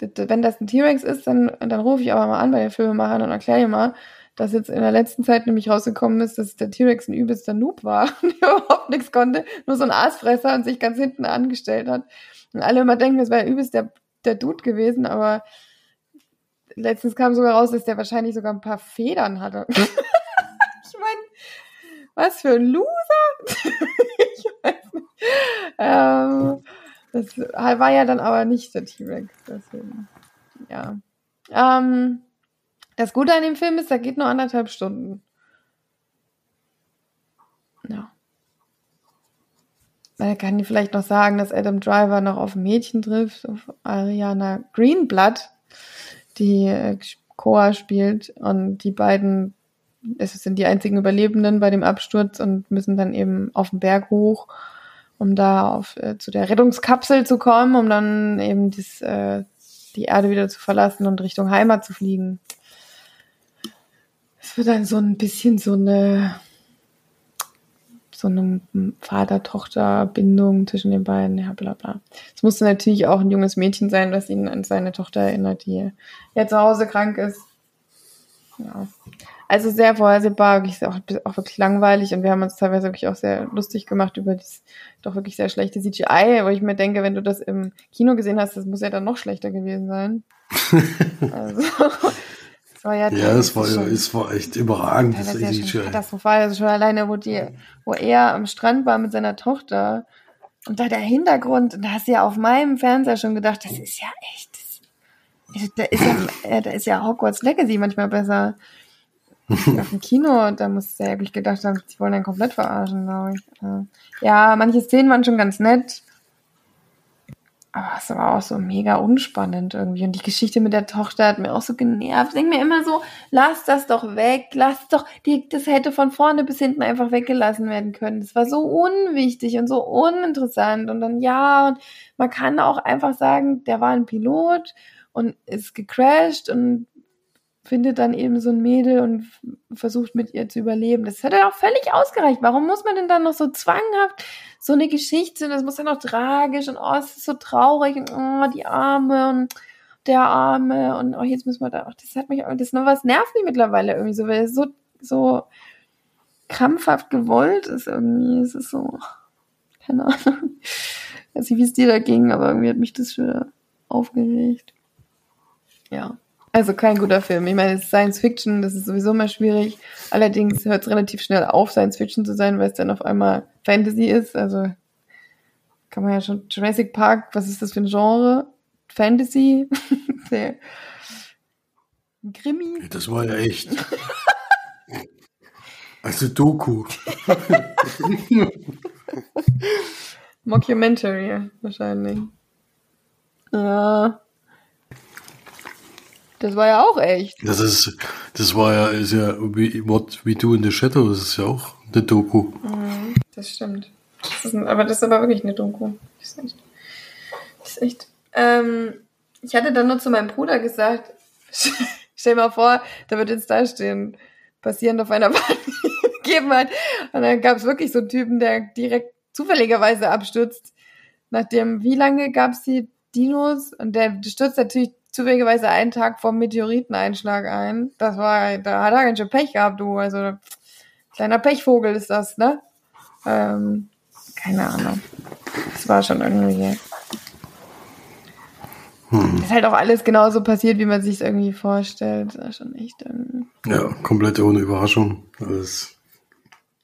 wenn das ein T-Rex ist, dann, dann rufe ich aber mal an bei den Filmemachern und erkläre dir mal, dass jetzt in der letzten Zeit nämlich rausgekommen ist, dass der T-Rex ein übelster Noob war und überhaupt nichts konnte, nur so ein Aasfresser und sich ganz hinten angestellt hat. Und alle immer denken, das wäre übelst der, der Dude gewesen, aber letztens kam sogar raus, dass der wahrscheinlich sogar ein paar Federn hatte. ich meine, was für ein Loser! ich weiß nicht. Ähm, das war ja dann aber nicht der T-Rex, deswegen, ja. Ähm, das Gute an dem Film ist, er geht nur anderthalb Stunden. Ja. Man kann vielleicht noch sagen, dass Adam Driver noch auf ein Mädchen trifft, auf Ariana Greenblatt, die äh, Koa spielt. Und die beiden, es sind die einzigen Überlebenden bei dem Absturz und müssen dann eben auf den Berg hoch, um da auf, äh, zu der Rettungskapsel zu kommen, um dann eben dies, äh, die Erde wieder zu verlassen und Richtung Heimat zu fliegen es wird dann so ein bisschen so eine so eine Vater-Tochter-Bindung zwischen den beiden, ja, bla bla. Es musste natürlich auch ein junges Mädchen sein, das ihn an seine Tochter erinnert, die ja zu Hause krank ist. Ja. Also sehr vorhersehbar, wirklich auch, auch wirklich langweilig und wir haben uns teilweise wirklich auch sehr lustig gemacht über das doch wirklich sehr schlechte CGI, wo ich mir denke, wenn du das im Kino gesehen hast, das muss ja dann noch schlechter gewesen sein. also, war ja, ja es war, schon, es war echt überragend. Das, das ist ja schon katastrophal. Also schon alleine, wo, die, wo er am Strand war mit seiner Tochter und da der Hintergrund, da hast du ja auf meinem Fernseher schon gedacht, das ist ja echt, das, da, ist ja, da ist ja Hogwarts Legacy manchmal besser. auf dem Kino, da muss du ja wirklich gedacht haben, sie wollen einen komplett verarschen, glaube ich. Ja, manche Szenen waren schon ganz nett. Aber es war auch so mega unspannend irgendwie. Und die Geschichte mit der Tochter hat mir auch so genervt. Ich denke mir immer so, lass das doch weg, lass doch, die, das hätte von vorne bis hinten einfach weggelassen werden können. Das war so unwichtig und so uninteressant. Und dann, ja, und man kann auch einfach sagen, der war ein Pilot und ist gecrashed und findet dann eben so ein Mädel und versucht mit ihr zu überleben. Das hätte auch völlig ausgereicht. Warum muss man denn dann noch so zwanghaft so eine Geschichte, das muss ja noch tragisch und oh, es ist so traurig und oh, die Arme und der Arme und oh, jetzt müssen wir da, ach, das hat mich, das noch was nervt mich mittlerweile irgendwie so, weil es so, so krampfhaft gewollt ist irgendwie. Es ist so, keine Ahnung. Ich weiß nicht, wie es dir da ging, aber irgendwie hat mich das schon aufgeregt. Ja. Also kein guter Film. Ich meine, Science Fiction, das ist sowieso immer schwierig. Allerdings hört es relativ schnell auf, Science Fiction zu sein, weil es dann auf einmal Fantasy ist. Also kann man ja schon Jurassic Park, was ist das für ein Genre? Fantasy? Krimi? Das war ja echt. Also Doku. Mockumentary wahrscheinlich. Ja. Das war ja auch echt. Das ist, das war ja, ist ja What We Do in the Shadow, das ist ja auch eine Doku. Mhm, das stimmt. Das ist aber das ist aber wirklich eine Doku. Das ist echt. Das ist echt. Ähm, ich hatte dann nur zu meinem Bruder gesagt, stell mal vor, da wird jetzt da stehen, passierend auf einer Bahn gegeben hat. Und dann gab es wirklich so einen Typen, der direkt zufälligerweise abstürzt. Nachdem, wie lange gab es die Dinos? Und der stürzt natürlich zufälligerweise einen Tag vor Meteoriteneinschlag ein. Das war, da hat er ganz schön Pech gehabt, du. Also, kleiner Pechvogel ist das, ne? Ähm, keine Ahnung. Das war schon irgendwie. Hm. Ist halt auch alles genauso passiert, wie man sich irgendwie vorstellt. Das ist schon echt. Ähm, ja, komplett ohne Überraschung. Alles.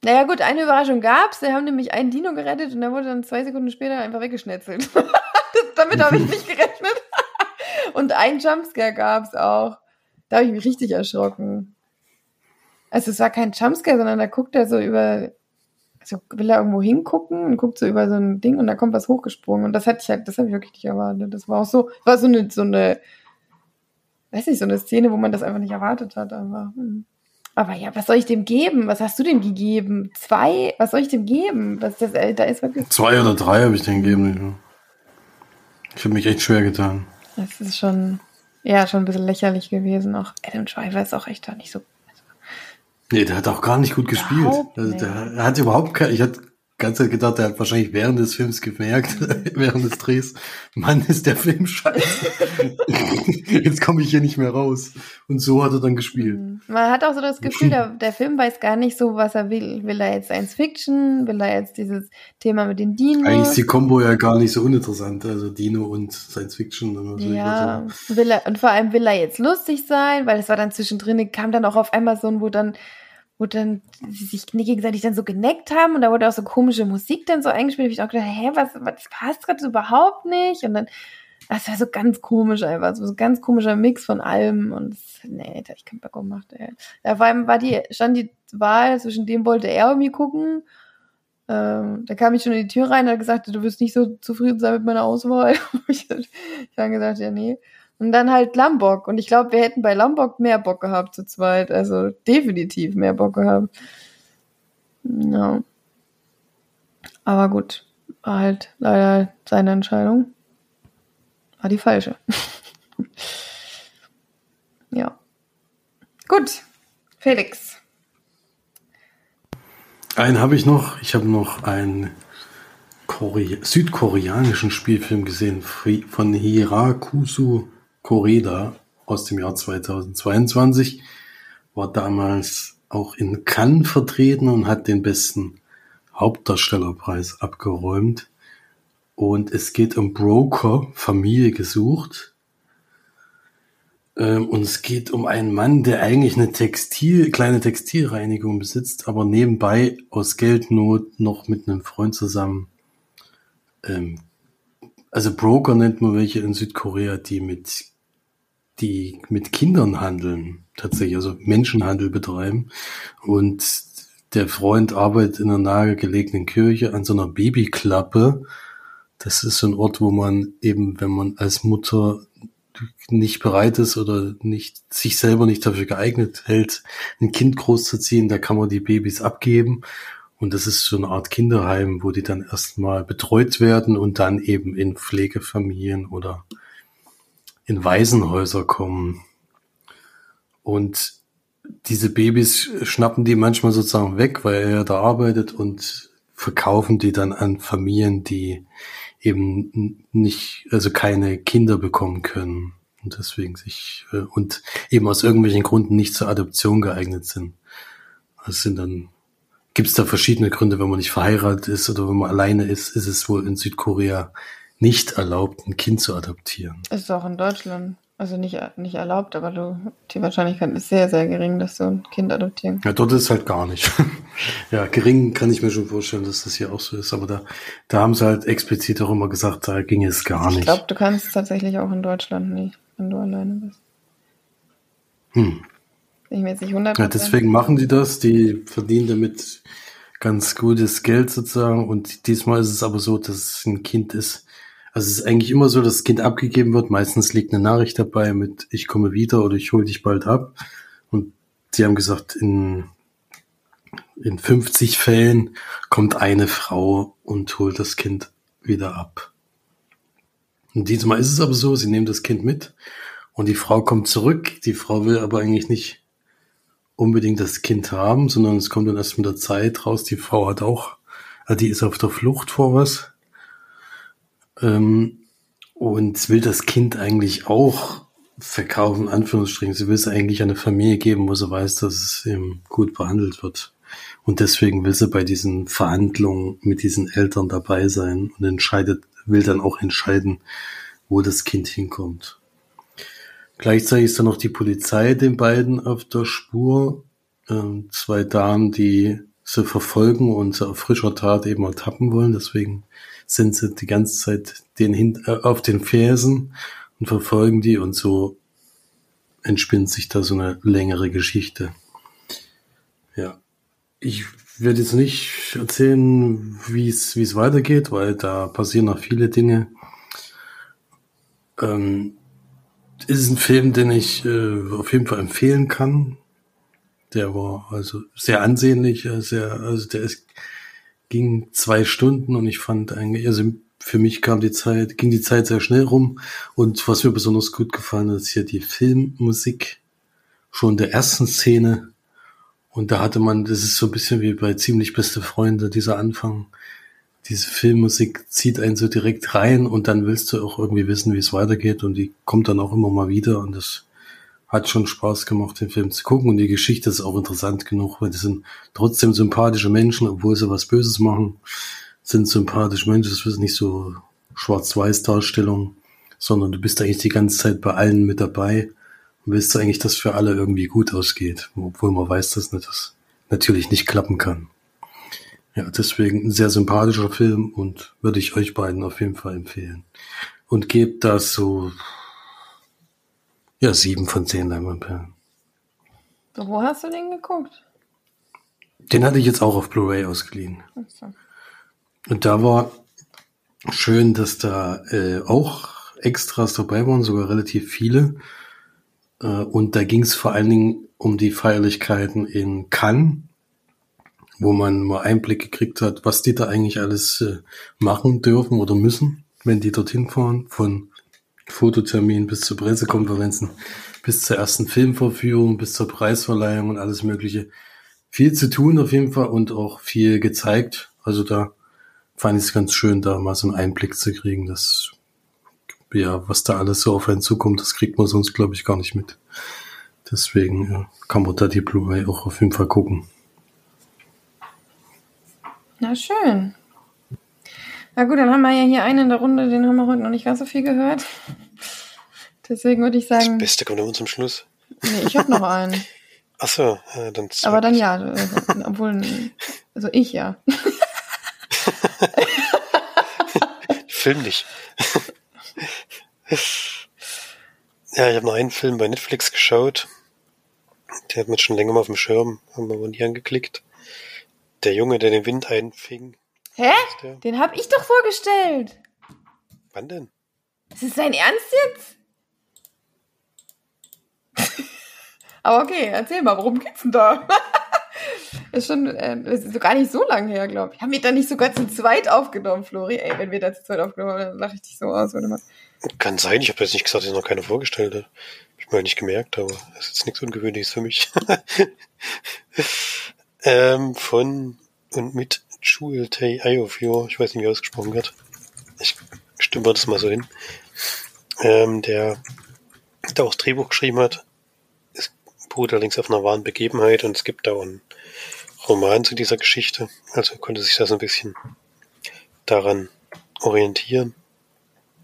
Naja, gut, eine Überraschung gab's. Sie haben nämlich einen Dino gerettet und der wurde dann zwei Sekunden später einfach weggeschnetzelt. damit habe ich nicht gerechnet. Und einen Jumpscare gab's auch. Da habe ich mich richtig erschrocken. Also es war kein Jumpscare, sondern da guckt er so über, also will er irgendwo hingucken und guckt so über so ein Ding und da kommt was hochgesprungen. Und das hatte ich halt, das habe ich wirklich nicht erwartet. Das war auch so, war so eine, so eine, weiß nicht, so eine Szene, wo man das einfach nicht erwartet hat. Aber, hm. aber ja, was soll ich dem geben? Was hast du dem gegeben? Zwei? Was soll ich dem geben? Was das, da ist wirklich. Zwei oder drei habe ich dem gegeben. Ich habe mich echt schwer getan. Das ist schon, ja, schon ein bisschen lächerlich gewesen. Auch Adam Driver ist auch echt da nicht so. Nee, der hat auch gar nicht gut gespielt. Also der hat überhaupt kein, ich hatte ganz gedacht, der hat wahrscheinlich während des Films gemerkt, während des Drehs, Mann, ist der Film scheiße. Jetzt komme ich hier nicht mehr raus. Und so hat er dann gespielt. Mhm. Man hat auch so das Gefühl, der, der Film weiß gar nicht so, was er will. Will er jetzt Science Fiction? Will er jetzt dieses Thema mit den Dinos? Eigentlich ist die Kombo ja gar nicht so uninteressant. Also Dino und Science Fiction. Ja, will er, und vor allem will er jetzt lustig sein, weil es war dann zwischendrin, kam dann auch auf Amazon, wo dann wo dann sie sich gegenseitig dann so geneckt haben und da wurde auch so komische Musik dann so eingespielt. Da ich auch gedacht, hä, was, was passt gerade überhaupt nicht? Und dann, das war so ganz komisch einfach, so ein ganz komischer Mix von allem und nee, da ich keinen Bock gemacht, ey. Da vor allem war die, stand die Wahl, zwischen dem wollte er irgendwie gucken. Ähm, da kam ich schon in die Tür rein und hat gesagt, du wirst nicht so zufrieden sein mit meiner Auswahl. ich habe gesagt, ja, nee. Und dann halt Lombok. Und ich glaube, wir hätten bei Lombok mehr Bock gehabt zu zweit. Also definitiv mehr Bock gehabt. Ja. Aber gut. War halt leider seine Entscheidung. War die falsche. ja. Gut. Felix. Einen habe ich noch. Ich habe noch einen Kore südkoreanischen Spielfilm gesehen von Hirakusu Koreda aus dem Jahr 2022 war damals auch in Cannes vertreten und hat den besten Hauptdarstellerpreis abgeräumt. Und es geht um Broker, Familie gesucht. Ähm, und es geht um einen Mann, der eigentlich eine Textil, kleine Textilreinigung besitzt, aber nebenbei aus Geldnot noch mit einem Freund zusammen ähm, also Broker nennt man welche in Südkorea, die mit die mit Kindern handeln, tatsächlich, also Menschenhandel betreiben. Und der Freund arbeitet in einer nahegelegenen Kirche an so einer Babyklappe. Das ist so ein Ort, wo man eben, wenn man als Mutter nicht bereit ist oder nicht sich selber nicht dafür geeignet hält, ein Kind großzuziehen, da kann man die Babys abgeben und das ist so eine Art Kinderheim, wo die dann erstmal betreut werden und dann eben in Pflegefamilien oder in Waisenhäuser kommen. Und diese Babys schnappen die manchmal sozusagen weg, weil er da arbeitet und verkaufen die dann an Familien, die eben nicht, also keine Kinder bekommen können und deswegen sich äh, und eben aus irgendwelchen Gründen nicht zur Adoption geeignet sind. Es sind dann gibt es da verschiedene Gründe, wenn man nicht verheiratet ist oder wenn man alleine ist, ist es wohl in Südkorea nicht erlaubt, ein Kind zu adoptieren. Ist auch in Deutschland. Also nicht, nicht erlaubt, aber du, die Wahrscheinlichkeit ist sehr, sehr gering, dass du ein Kind adoptieren Ja, dort ist es halt gar nicht. ja, gering kann ich mir schon vorstellen, dass das hier auch so ist. Aber da, da haben sie halt explizit auch immer gesagt, da ging es gar nicht. Ich glaube, du kannst es tatsächlich auch in Deutschland nicht, wenn du alleine bist. Hm. Ich mir jetzt nicht 100 Ja, deswegen machen die das. Die verdienen damit ganz gutes Geld sozusagen. Und diesmal ist es aber so, dass es ein Kind ist, also es ist eigentlich immer so, dass das Kind abgegeben wird. Meistens liegt eine Nachricht dabei mit ich komme wieder oder ich hole dich bald ab. Und sie haben gesagt, in, in 50 Fällen kommt eine Frau und holt das Kind wieder ab. Und diesmal ist es aber so, sie nehmen das Kind mit und die Frau kommt zurück. Die Frau will aber eigentlich nicht unbedingt das Kind haben, sondern es kommt dann erst mit der Zeit raus. Die Frau hat auch, also die ist auf der Flucht vor was ähm, und will das Kind eigentlich auch verkaufen, Anführungsstrichen. Sie will es eigentlich eine Familie geben, wo sie weiß, dass es eben gut behandelt wird. Und deswegen will sie bei diesen Verhandlungen mit diesen Eltern dabei sein und entscheidet, will dann auch entscheiden, wo das Kind hinkommt. Gleichzeitig ist dann noch die Polizei den beiden auf der Spur. Ähm, zwei Damen, die sie verfolgen und sie auf frischer Tat eben ertappen wollen. Deswegen sind sie die ganze Zeit den hin, äh, auf den Fersen und verfolgen die und so entspinnt sich da so eine längere Geschichte. Ja, ich werde jetzt nicht erzählen, wie es wie es weitergeht, weil da passieren noch viele Dinge. Ähm, ist ein Film, den ich äh, auf jeden Fall empfehlen kann. Der war also sehr ansehnlich, äh, sehr, also der ist ging zwei Stunden und ich fand eigentlich, also für mich kam die Zeit, ging die Zeit sehr schnell rum. Und was mir besonders gut gefallen hat, ist hier die Filmmusik schon der ersten Szene. Und da hatte man, das ist so ein bisschen wie bei ziemlich beste Freunde, dieser Anfang. Diese Filmmusik zieht einen so direkt rein und dann willst du auch irgendwie wissen, wie es weitergeht und die kommt dann auch immer mal wieder und das hat schon Spaß gemacht, den Film zu gucken und die Geschichte ist auch interessant genug, weil die sind trotzdem sympathische Menschen, obwohl sie was Böses machen, sind sympathische Menschen. Das ist nicht so Schwarz-Weiß-Darstellung, sondern du bist eigentlich die ganze Zeit bei allen mit dabei und willst eigentlich, dass für alle irgendwie gut ausgeht, obwohl man weiß, dass das natürlich nicht klappen kann. Ja, deswegen ein sehr sympathischer Film und würde ich euch beiden auf jeden Fall empfehlen. Und gebt das so ja, sieben von zehn Leinwandperlen. Wo hast du den geguckt? Den hatte ich jetzt auch auf Blu-ray ausgeliehen. So. Und da war schön, dass da äh, auch Extras dabei waren, sogar relativ viele. Äh, und da ging es vor allen Dingen um die Feierlichkeiten in Cannes, wo man mal Einblick gekriegt hat, was die da eigentlich alles äh, machen dürfen oder müssen, wenn die dorthin fahren, von Fototermin bis zu Pressekonferenzen, bis zur ersten Filmvorführung, bis zur Preisverleihung und alles Mögliche. Viel zu tun auf jeden Fall und auch viel gezeigt. Also da fand ich es ganz schön, da mal so einen Einblick zu kriegen, dass ja, was da alles so auf einen zukommt, das kriegt man sonst, glaube ich, gar nicht mit. Deswegen ja, kann man da die Blu-ray auch auf jeden Fall gucken. Na schön. Na gut, dann haben wir ja hier einen in der Runde, den haben wir heute noch nicht ganz so viel gehört. Deswegen würde ich sagen. Das Beste kommt immer zum Schluss. Nee, ich habe noch einen. Ach so, äh, dann Aber dann ja, also, obwohl, also ich ja. Film nicht. ja, ich habe noch einen Film bei Netflix geschaut. Der hat mir schon länger mal auf dem Schirm, haben wir aber nie angeklickt. Der Junge, der den Wind einfing. Hä? Den hab ich doch vorgestellt. Wann denn? Ist das dein Ernst jetzt? Aber okay, erzähl mal, worum geht's denn da? ist schon äh, ist so gar nicht so lange her, glaube ich. Haben wir da nicht sogar zu zweit aufgenommen, Flori? Ey, wenn wir da zu zweit aufgenommen haben, dann lache ich dich so aus, oder was? Kann sein, ich habe jetzt nicht gesagt, dass ich noch keine vorgestellt habe. Hab ich mir nicht gemerkt, aber das ist jetzt nichts Ungewöhnliches für mich. ähm, von und mit Jewel Tay Iofio, ich weiß nicht, wie ausgesprochen wird. Ich stimme das mal so hin. Ähm, der da auch das Drehbuch geschrieben hat. Es beruht allerdings auf einer wahren Begebenheit und es gibt da auch einen Roman zu dieser Geschichte. Also konnte sich das ein bisschen daran orientieren.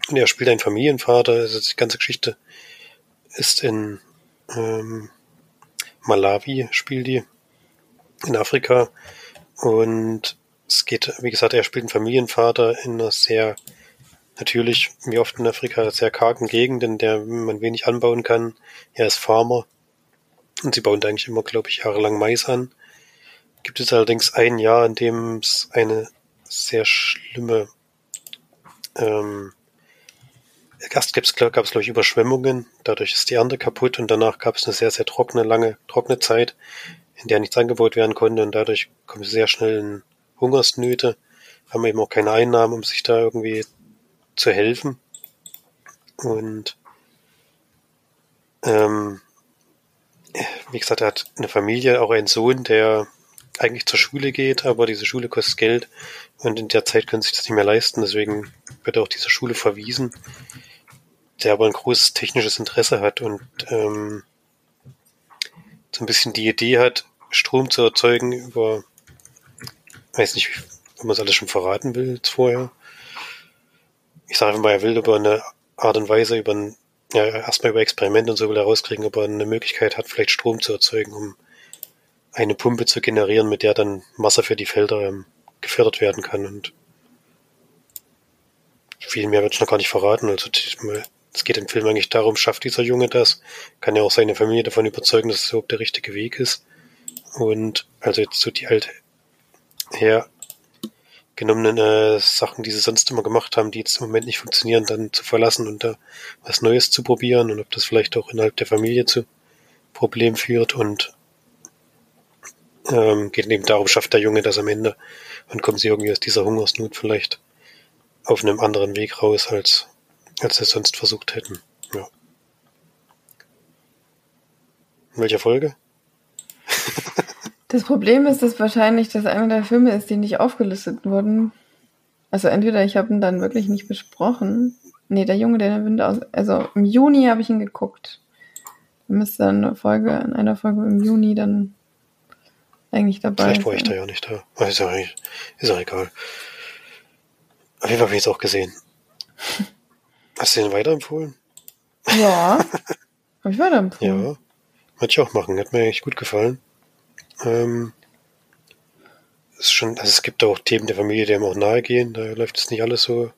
Und er spielt einen Familienvater. Also die ganze Geschichte ist in ähm, Malawi, spielt die in Afrika. Und es geht, wie gesagt, er spielt einen Familienvater in einer sehr natürlich, wie oft in Afrika, sehr kargen Gegend, in der man wenig anbauen kann. Er ist Farmer und sie bauen eigentlich immer, glaube ich, jahrelang Mais an. Gibt es allerdings ein Jahr, in dem es eine sehr schlimme ähm, Erst gab es, glaube ich, Überschwemmungen, dadurch ist die Ernte kaputt und danach gab es eine sehr, sehr trockene, lange, trockene Zeit, in der nichts angebaut werden konnte und dadurch kommt es sehr schnell in Hungersnöte, haben eben auch keine Einnahmen, um sich da irgendwie zu helfen. Und ähm, wie gesagt, er hat eine Familie, auch einen Sohn, der eigentlich zur Schule geht, aber diese Schule kostet Geld und in der Zeit können sie sich das nicht mehr leisten, deswegen wird er auch dieser Schule verwiesen, der aber ein großes technisches Interesse hat und ähm, so ein bisschen die Idee hat, Strom zu erzeugen über, weiß nicht, ob man es alles schon verraten will vorher, ich sage mal, er will über eine Art und Weise, über ein, ja, erstmal über Experimente und so will er rauskriegen, ob er eine Möglichkeit hat, vielleicht Strom zu erzeugen, um eine Pumpe zu generieren, mit der dann Wasser für die Felder ähm, gefördert werden kann. Und viel mehr wird ich noch gar nicht verraten. Also es geht im Film eigentlich darum, schafft dieser Junge das, kann ja auch seine Familie davon überzeugen, dass es überhaupt der richtige Weg ist. Und also jetzt so die alte her genommenen äh, Sachen, die sie sonst immer gemacht haben, die jetzt im Moment nicht funktionieren, dann zu verlassen und da was Neues zu probieren und ob das vielleicht auch innerhalb der Familie zu Problemen führt und ähm, geht eben darum, schafft der Junge das am Ende und kommen sie irgendwie aus dieser Hungersnot vielleicht auf einem anderen Weg raus, als, als sie es sonst versucht hätten. Ja. In welcher Folge? Das Problem ist, dass wahrscheinlich das einer der Filme ist, die nicht aufgelistet wurden. Also entweder ich habe ihn dann wirklich nicht besprochen. Nee, der Junge, der in der Winde aus. Also im Juni habe ich ihn geguckt. Da müsste dann eine Folge, in einer Folge im Juni dann eigentlich dabei Vielleicht war ich da ja nicht da. Ist ja, ist ja egal. Auf jeden Fall habe ich es auch gesehen. Hast du den weiterempfohlen? Ja. habe ich weiterempfohlen. Ja. Wollte ich auch machen. Hat mir eigentlich gut gefallen. Ähm, ist schon, also es gibt auch Themen der Familie, die einem auch nahe gehen. Da läuft es nicht alles so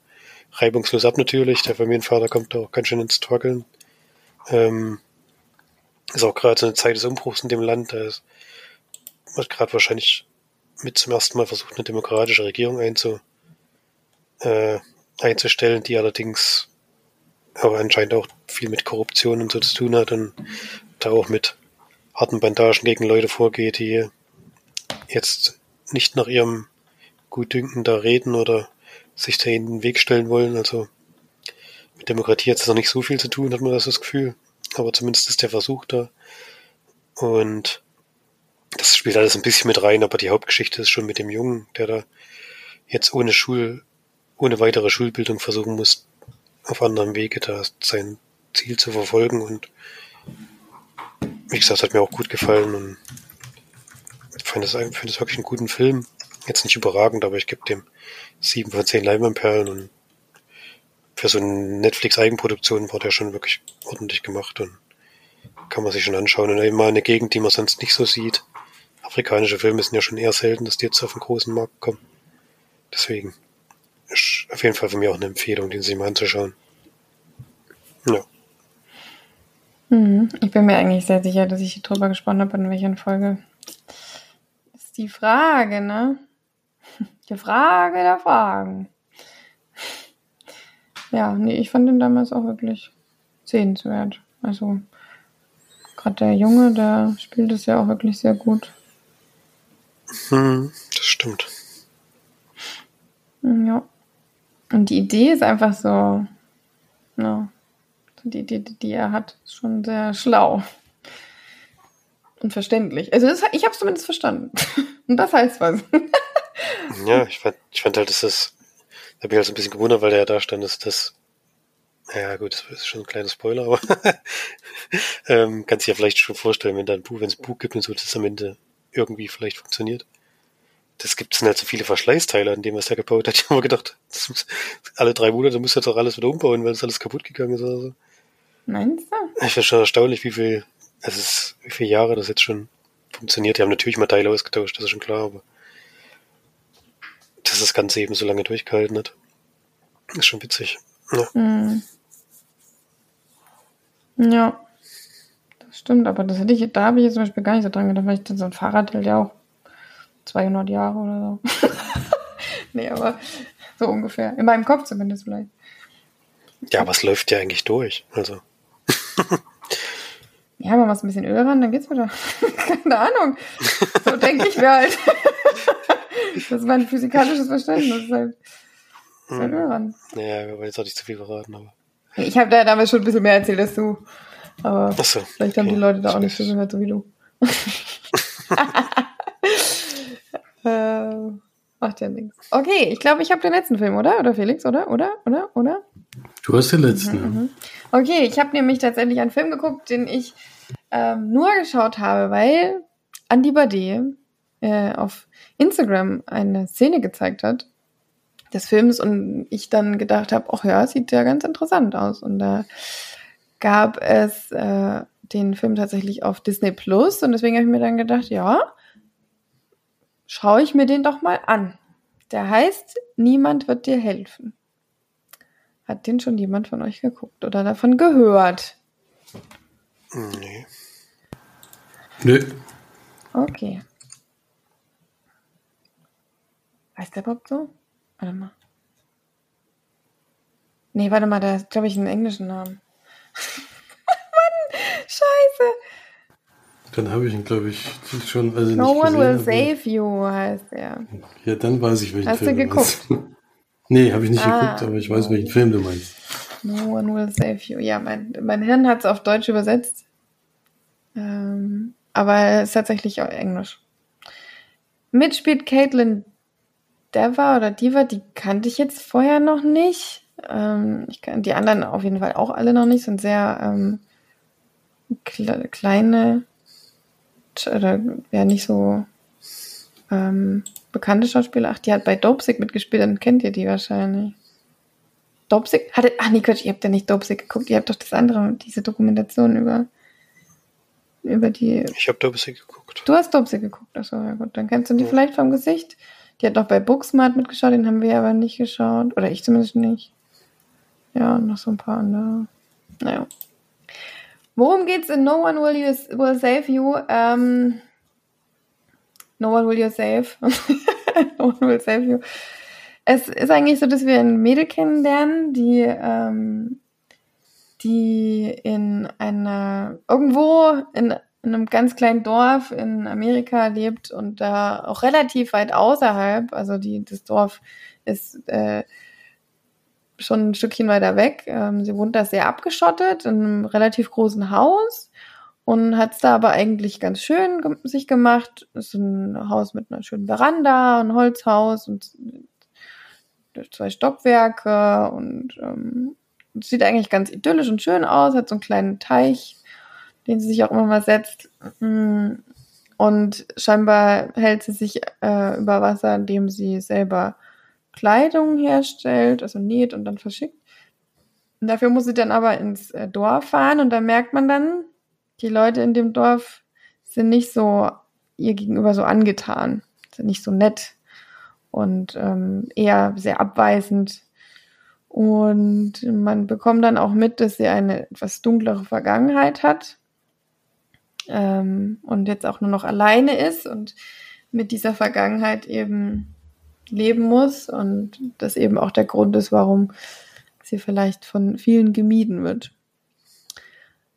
reibungslos ab natürlich. Der Familienvater kommt auch ganz schön ins Struggeln. Ähm, ist auch gerade so eine Zeit des Umbruchs in dem Land. Da ist, wird gerade wahrscheinlich mit zum ersten Mal versucht, eine demokratische Regierung einzu, äh, einzustellen, die allerdings aber anscheinend auch viel mit Korruption und so zu tun hat und da auch mit harten Bandagen gegen Leute vorgeht, die jetzt nicht nach ihrem Gutdünken da reden oder sich da in den Weg stellen wollen. Also mit Demokratie hat es noch nicht so viel zu tun, hat man das, das Gefühl. Aber zumindest ist der Versuch da. Und das spielt alles ein bisschen mit rein, aber die Hauptgeschichte ist schon mit dem Jungen, der da jetzt ohne Schul, ohne weitere Schulbildung versuchen muss, auf anderem Wege da sein Ziel zu verfolgen und wie gesagt, hat mir auch gut gefallen und ich finde es find wirklich einen guten Film. Jetzt nicht überragend, aber ich gebe dem sieben von zehn Leinwandperlen und für so eine Netflix-Eigenproduktion war der schon wirklich ordentlich gemacht und kann man sich schon anschauen. Und mal eine Gegend, die man sonst nicht so sieht. Afrikanische Filme sind ja schon eher selten, dass die jetzt auf den großen Markt kommen. Deswegen ist auf jeden Fall für mich auch eine Empfehlung, den sich mal anzuschauen. Ja. Mhm. Ich bin mir eigentlich sehr sicher, dass ich drüber gesprochen habe, in welcher Folge. Das ist die Frage, ne? Die Frage der Fragen. Ja, nee, ich fand den damals auch wirklich sehenswert. Also, gerade der Junge, der spielt es ja auch wirklich sehr gut. Hm, das stimmt. Ja. Und die Idee ist einfach so, ja, die Idee, die, er hat, ist schon sehr schlau. Und verständlich. Also das, ich habe es zumindest verstanden. Und das heißt was. ja, ich fand, ich fand halt, dass das, da bin ich halt so ein bisschen gewundert, weil der ja da stand, dass das, ja gut, das ist schon ein kleiner Spoiler, aber ähm, kannst dir ja vielleicht schon vorstellen, wenn da ein Buch, wenn es ein Buch gibt und so, dass es am Ende irgendwie vielleicht funktioniert. Das gibt es halt so viele Verschleißteile an dem, was er gebaut hat. Ich habe mir gedacht, muss, alle drei Monate muss er doch alles wieder umbauen, weil es alles kaputt gegangen ist oder so. Meinst du? Ich finde schon erstaunlich, wie viel, also es, wie viele Jahre das jetzt schon funktioniert. Die haben natürlich mal Teile ausgetauscht, das ist schon klar, aber dass das Ganze eben so lange durchgehalten hat, ist schon witzig. Ja. Hm. Ja, das stimmt, aber das hätte ich, da habe ich jetzt zum Beispiel gar nicht so dran gedacht, weil ich dann so ein Fahrrad hält ja auch 200 Jahre oder so. nee, aber so ungefähr. In meinem Kopf zumindest vielleicht. Ja, was läuft ja eigentlich durch? Also. ja, man muss ein bisschen Öl ran, dann geht's wieder. Keine Ahnung. So denke ich mir halt. das ist mein physikalisches Verständnis. Ist halt, ist halt Öl ran. Naja, wir wollen jetzt auch nicht zu viel verraten, aber. Ich habe da damals schon ein bisschen mehr erzählt als du. Aber so, vielleicht haben okay. die Leute da auch nicht so gehört, so wie du. Äh, macht ja nichts. Okay, ich glaube, ich habe den letzten Film, oder? Oder Felix, oder? Oder? Oder? Oder? Du hast den letzten. Mhm, mhm. Okay, ich habe nämlich tatsächlich einen Film geguckt, den ich ähm, nur geschaut habe, weil Andy Bade äh, auf Instagram eine Szene gezeigt hat des Films und ich dann gedacht habe, ach ja, sieht ja ganz interessant aus. Und da gab es äh, den Film tatsächlich auf Disney Plus und deswegen habe ich mir dann gedacht, ja, schaue ich mir den doch mal an. Der heißt Niemand wird dir helfen. Hat den schon jemand von euch geguckt oder davon gehört? Nee. Nö. Okay. Heißt der überhaupt so? Warte mal. Nee, warte mal, der hat, glaube ich, einen englischen Namen. Mann, scheiße. Dann habe ich ihn, glaube ich, schon. Also no one gesehen, will save you heißt er. Ja, dann weiß ich, welchen Hast du Film geguckt? meinst. nee, habe ich nicht Ah. geguckt, aber ich weiß, welchen Film du meinst. No one will save you. Ja, mein, mein Hirn hat es auf Deutsch übersetzt. Ähm, aber es ist tatsächlich auch Englisch. Mitspielt Caitlin Dever oder Diva, die kannte ich jetzt vorher noch nicht. Ähm, ich kann die anderen auf jeden Fall auch alle noch nicht, sind sehr ähm, kle kleine oder ja nicht so ähm, bekannte Schauspieler. Ach, die hat bei Dopesick mitgespielt, dann kennt ihr die wahrscheinlich. Dopesick? Hatte, ach nee, Quatsch, ihr habt ja nicht Dopesick geguckt, ihr habt doch das andere, diese Dokumentation über über die. Ich habe bisschen geguckt. Du hast Dopesick geguckt, achso, ja gut, dann kennst du die vielleicht vom Gesicht. Die hat noch bei Booksmart mitgeschaut, den haben wir aber nicht geschaut. Oder ich zumindest nicht. Ja, und noch so ein paar andere. Naja. Worum geht's in No One Will, you, will Save You? Ähm, no One Will You Save. no One Will Save You. Es ist eigentlich so, dass wir ein Mädel kennenlernen, die, ähm, die in einer, irgendwo in, in einem ganz kleinen Dorf in Amerika lebt und da auch relativ weit außerhalb, also die, das Dorf ist äh, schon ein Stückchen weiter weg. Ähm, sie wohnt da sehr abgeschottet in einem relativ großen Haus und hat es da aber eigentlich ganz schön ge sich gemacht. Ist ein Haus mit einer schönen Veranda, ein Holzhaus und zwei Stockwerke und ähm, sieht eigentlich ganz idyllisch und schön aus, hat so einen kleinen Teich, den sie sich auch immer mal setzt. Und scheinbar hält sie sich äh, über Wasser, indem sie selber Kleidung herstellt, also näht und dann verschickt. Und dafür muss sie dann aber ins äh, Dorf fahren und da merkt man dann, die Leute in dem Dorf sind nicht so ihr gegenüber so angetan, sind nicht so nett und ähm, eher sehr abweisend. Und man bekommt dann auch mit, dass sie eine etwas dunklere Vergangenheit hat ähm, und jetzt auch nur noch alleine ist und mit dieser Vergangenheit eben leben muss und das eben auch der Grund ist, warum sie vielleicht von vielen gemieden wird.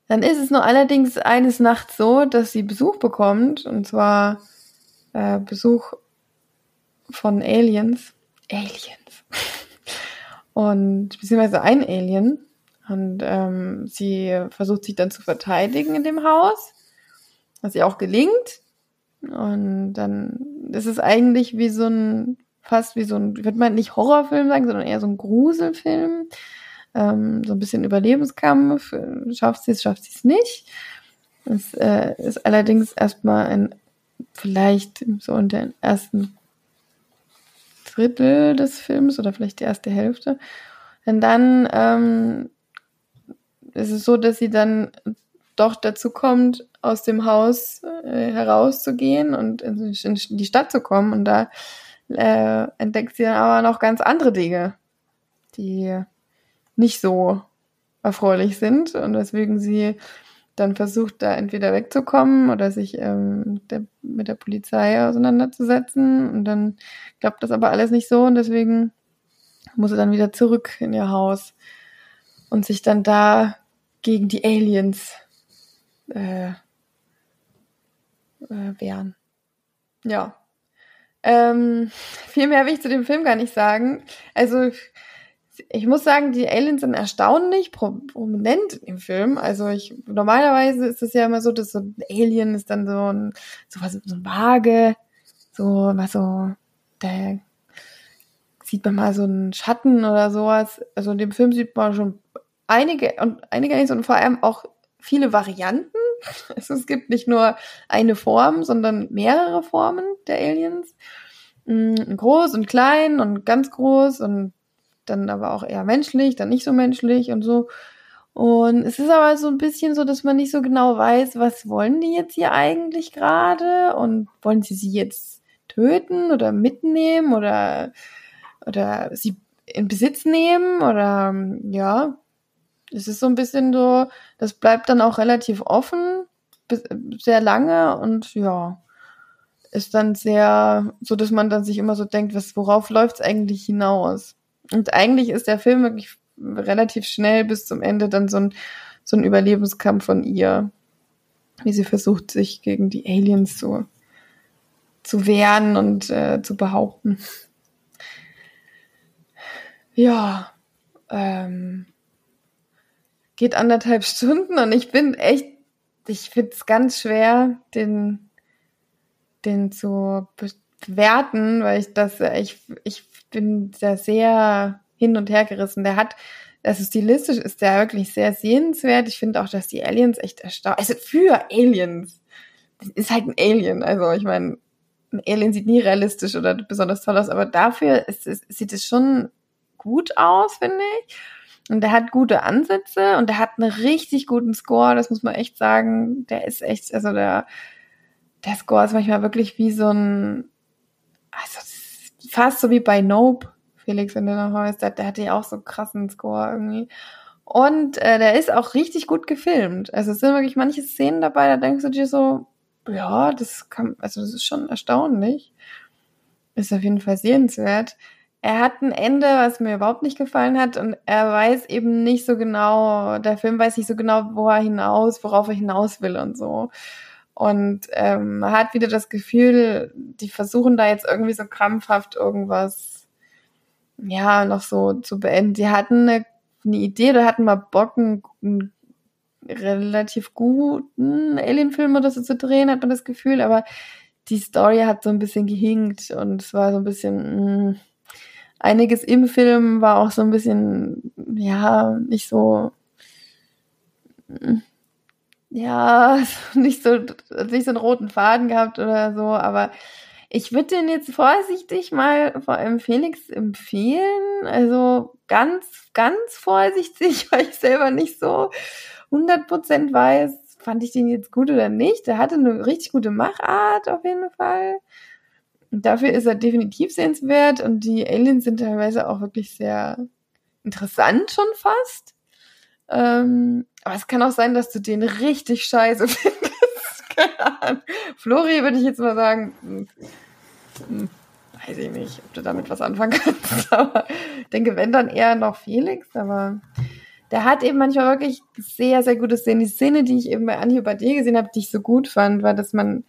Dann ist es nur allerdings eines Nachts so, dass sie Besuch bekommt und zwar äh, Besuch von Aliens. Aliens. Und beziehungsweise ein Alien. Und ähm, sie versucht sich dann zu verteidigen in dem Haus, was ihr auch gelingt. Und dann ist es eigentlich wie so ein, fast wie so ein, würde man nicht Horrorfilm sagen, sondern eher so ein Gruselfilm. Ähm, so ein bisschen Überlebenskampf. Schafft sie es, schafft sie es nicht. Es äh, ist allerdings erstmal ein, vielleicht so in der ersten Drittel des Films oder vielleicht die erste Hälfte. Denn dann ähm, ist es so, dass sie dann doch dazu kommt, aus dem Haus äh, herauszugehen und in, in, die Stadt zu kommen. Und da äh, entdeckt sie dann aber noch ganz andere Dinge, die nicht so erfreulich sind und weswegen sie dann versucht, da entweder wegzukommen oder sich ähm, der, mit der Polizei auseinanderzusetzen. Und dann klappt das aber alles nicht so und deswegen muss sie dann wieder zurück in ihr Haus und sich dann da gegen die Aliens äh, äh, wehren. Ja. Ähm, viel mehr will ich zu dem Film gar nicht sagen. Also ich muss sagen, die Aliens sind erstaunlich prominent im Film. Also ich normalerweise ist es ja immer so, dass so ein Alien ist dann so ein so was so ein Waage, so was so da sieht man mal so einen Schatten oder sowas. Also in dem Film sieht man schon einige und einige Aliens und vor allem auch viele Varianten. Also es gibt nicht nur eine Form, sondern mehrere Formen der Aliens. Mm, groß und klein und ganz groß und dann aber auch eher menschlich, dann nicht so menschlich und so. Und es ist aber so ein bisschen so, dass man nicht so genau weiß, was wollen die jetzt hier eigentlich gerade und wollen sie sie jetzt töten oder mitnehmen oder, oder sie in Besitz nehmen oder, ja. Es ist so ein bisschen so, das bleibt dann auch relativ offen, sehr lange und ja, ist dann sehr, so dass man dann sich immer so denkt, was, worauf läuft es eigentlich hinaus? Und eigentlich ist der Film wirklich relativ schnell bis zum Ende dann so ein, so ein Überlebenskampf von ihr, wie sie versucht, sich gegen die Aliens zu, zu wehren und äh, zu behaupten. Ja, ähm, geht anderthalb Stunden und ich bin echt, ich finde es ganz schwer, den, den zu bewerten, weil ich das, ich, ich bin da sehr hin und her gerissen. Der hat, also stilistisch ist der wirklich sehr sehenswert. Ich finde auch, dass die Aliens echt erstaunt. Also für Aliens. Das ist halt ein Alien. Also ich meine, ein Alien sieht nie realistisch oder besonders toll aus, aber dafür ist, ist, sieht es schon gut aus, finde ich. Und der hat gute Ansätze und der hat einen richtig guten Score, das muss man echt sagen. Der ist echt, also der, der Score ist manchmal wirklich wie so ein, also fast so wie bei Nope, Felix, wenn der noch heißt, der, hatte ja auch so krassen Score irgendwie. Und äh, der ist auch richtig gut gefilmt. Also es sind wirklich manche Szenen dabei, da denkst du dir so, ja, das kann, also das ist schon erstaunlich. Ist auf jeden Fall sehenswert. Er hat ein Ende, was mir überhaupt nicht gefallen hat und er weiß eben nicht so genau, der Film weiß nicht so genau, wo er hinaus, worauf er hinaus will und so. Und ähm, hat wieder das Gefühl, die versuchen da jetzt irgendwie so krampfhaft irgendwas, ja, noch so zu beenden. Die hatten eine, eine Idee oder hatten mal Bock, einen, einen relativ guten Alien-Film oder so zu drehen, hat man das Gefühl, aber die Story hat so ein bisschen gehinkt und es war so ein bisschen, mh, mm, einiges im Film war auch so ein bisschen, ja, nicht so, mm, ja, nicht so, nicht so einen roten Faden gehabt oder so, aber ich würde den jetzt vorsichtig mal vor allem Felix empfehlen. Also ganz, ganz vorsichtig, weil ich selber nicht so 100% weiß, fand ich den jetzt gut oder nicht. Der hatte eine richtig gute Machart auf jeden Fall. Dafür ist er definitiv sehenswert und die Aliens sind teilweise auch wirklich sehr interessant schon fast. Ähm, aber es kann auch sein, dass du den richtig scheiße findest. Flori würde ich jetzt mal sagen, hm, weiß ich nicht, ob du damit was anfangen kannst. Aber denke, wenn dann eher noch Felix, aber der hat eben manchmal wirklich sehr, sehr gute Szenen. Die Szene, die ich eben bei Anhi bei dir gesehen habe, die ich so gut fand, war, dass man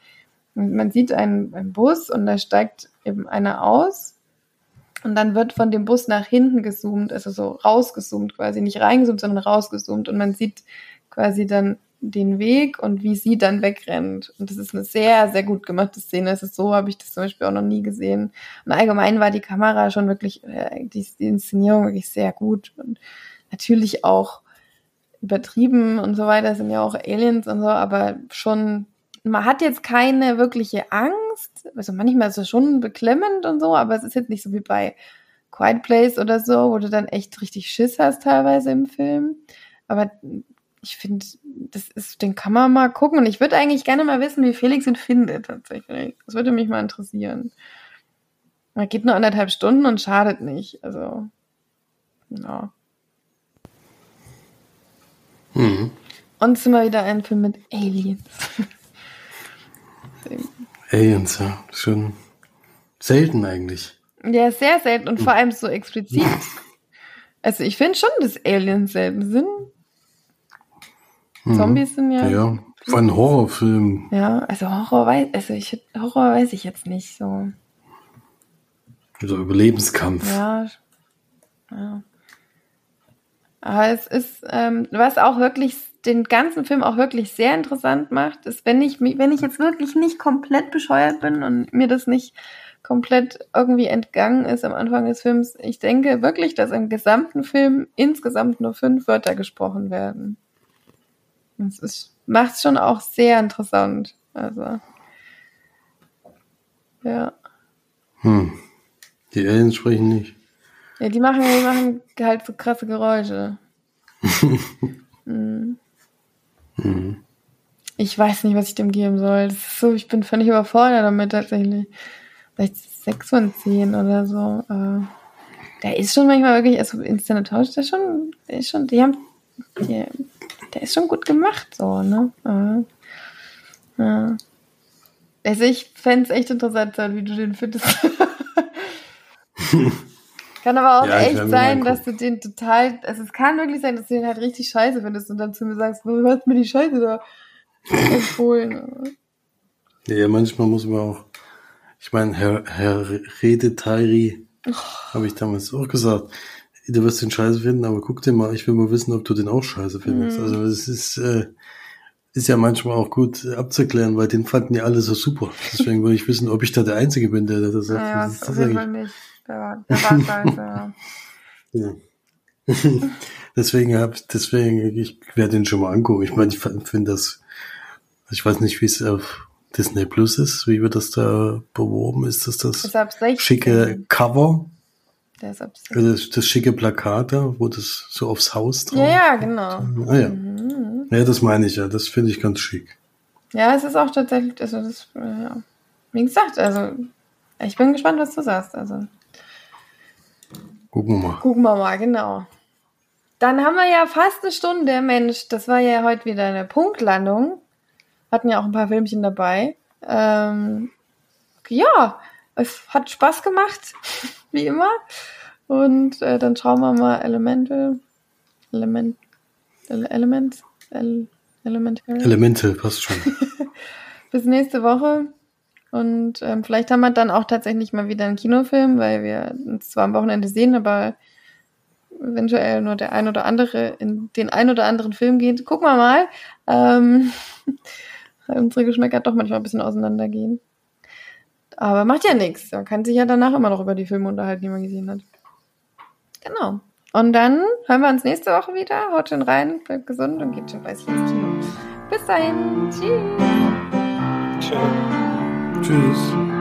Man sieht einen, einen Bus und da steigt eben einer aus und dann wird von dem Bus nach hinten gezoomt, also so rausgezoomt quasi, nicht reingezoomt, sondern rausgezoomt und man sieht quasi dann den Weg und wie sie dann wegrennt. Und das ist eine sehr, sehr gut gemachte Szene. Es ist so, habe ich das zum Beispiel auch noch nie gesehen. Und allgemein war die Kamera schon wirklich, äh, die, die Inszenierung wirklich sehr gut. Und natürlich auch übertrieben und so weiter, sind ja auch Aliens und so, aber schon, man hat jetzt keine wirkliche Angst. Also manchmal ist es schon beklemmend und so, aber es ist jetzt nicht so wie bei Quiet Place oder so, wo du dann echt richtig Schiss hast teilweise im Film. Aber ich finde, das ist, den kann man mal gucken. Und ich würde eigentlich gerne mal wissen, wie Felix ihn findet, tatsächlich. Das würde mich mal interessieren. Er geht nur anderthalb Stunden und schadet nicht. Also, ja. Mhm. Und es ist immer wieder ein Film mit Aliens. Aliens, ja. Schon selten eigentlich. Ja, sehr selten und vor allem so explizit. Also ich finde schon, dass Aliens selten sind. Mhm. Zombies sind ja. Ja, war ein Horrorfilm. Ja, also Horror weiß, also ich, Horror weiß ich jetzt nicht so. Also Überlebenskampf. Ja. ja. Aber es ist, ähm, was auch wirklich den ganzen Film auch wirklich sehr interessant macht, ist, wenn ich wenn ich jetzt wirklich nicht komplett bescheuert bin und mir das nicht komplett irgendwie entgangen ist am Anfang des Films, ich denke wirklich, dass im gesamten Film insgesamt nur fünf Wörter gesprochen werden. Das ist, macht schon auch sehr interessant. Also. Ja. Hm. Die Aliens sprechen nicht. Ja, die machen, die machen halt so krasse Geräusche. hm. Hm. Ich weiß nicht, was ich dem geben soll. So, ich bin völlig überfordert damit tatsächlich. Vielleicht sechs von zehn oder so. Äh, der ist schon manchmal wirklich, also Instant Tausch, der ist schon, der ist schon, die haben, die, der ist schon gut gemacht, so, ne? Ja. ja. Also ich fände es echt interessant, wie du den findest. kann aber auch ja, echt sein, dass du den total, also es kann wirklich sein, dass du den halt richtig scheiße findest und dann zu mir sagst, du hast mir die Scheiße da empfohlen. Ja, manchmal muss man auch, ich meine, Herr, Herr Redetari, oh. habe ich damals auch gesagt, du wirst den scheiße finden, aber guck dir mal, ich will mal wissen, ob du den auch scheiße findest. Mhm. Also es ist, äh, ist ja manchmal auch gut abzuklären, weil den fanden ja alle so super. Deswegen würde ich wissen, ob ich da der Einzige bin, der das sagt. Ja, das ist auf jeden Fall nicht. Der, der war ja. deswegen hab, deswegen, ich werde den schon mal angucken. Ich meine, ich finde das, ich weiß nicht, wie es auf Disney Plus ist, wie wird das da beworben? Ist das das schicke Cover? Ist also das, das schicke Plakat da, wo das so aufs Haus drauf. Ja, ja, genau. Ah, ja. Mhm. Ja, das meine ich ja. Das finde ich ganz schick. Ja, es ist auch tatsächlich, also das, äh, ja. Wie gesagt, also ich bin gespannt, was du sagst. Also gucken wir mal. Gucken wir mal, genau. Dann haben wir ja fast eine Stunde, Mensch. Das war ja heute wieder eine Punktlandung. Hatten ja auch ein paar Filmchen dabei. Ähm, ja, es hat Spaß gemacht, wie immer. Und äh, dann schauen wir mal Elemental. Element. Ele Elements. El Elementary. Elemental, passt schon. Bis nächste Woche. Und ähm, vielleicht haben wir dann auch tatsächlich mal wieder einen Kinofilm, weil wir uns zwar am Wochenende sehen, aber eventuell nur der ein oder andere in den ein oder anderen Film geht. Gucken wir mal. Ähm, unsere Geschmäcker doch manchmal ein bisschen auseinandergehen. Aber macht ja nichts. Man kann sich ja danach immer noch über die Filme unterhalten, die man gesehen hat. Genau. Und dann hören wir uns nächste Woche wieder. Haut schon rein, bleibt gesund und geht schon fleißig ins Kino. Bis dahin. Tschüss. Tschüss. Tschüss.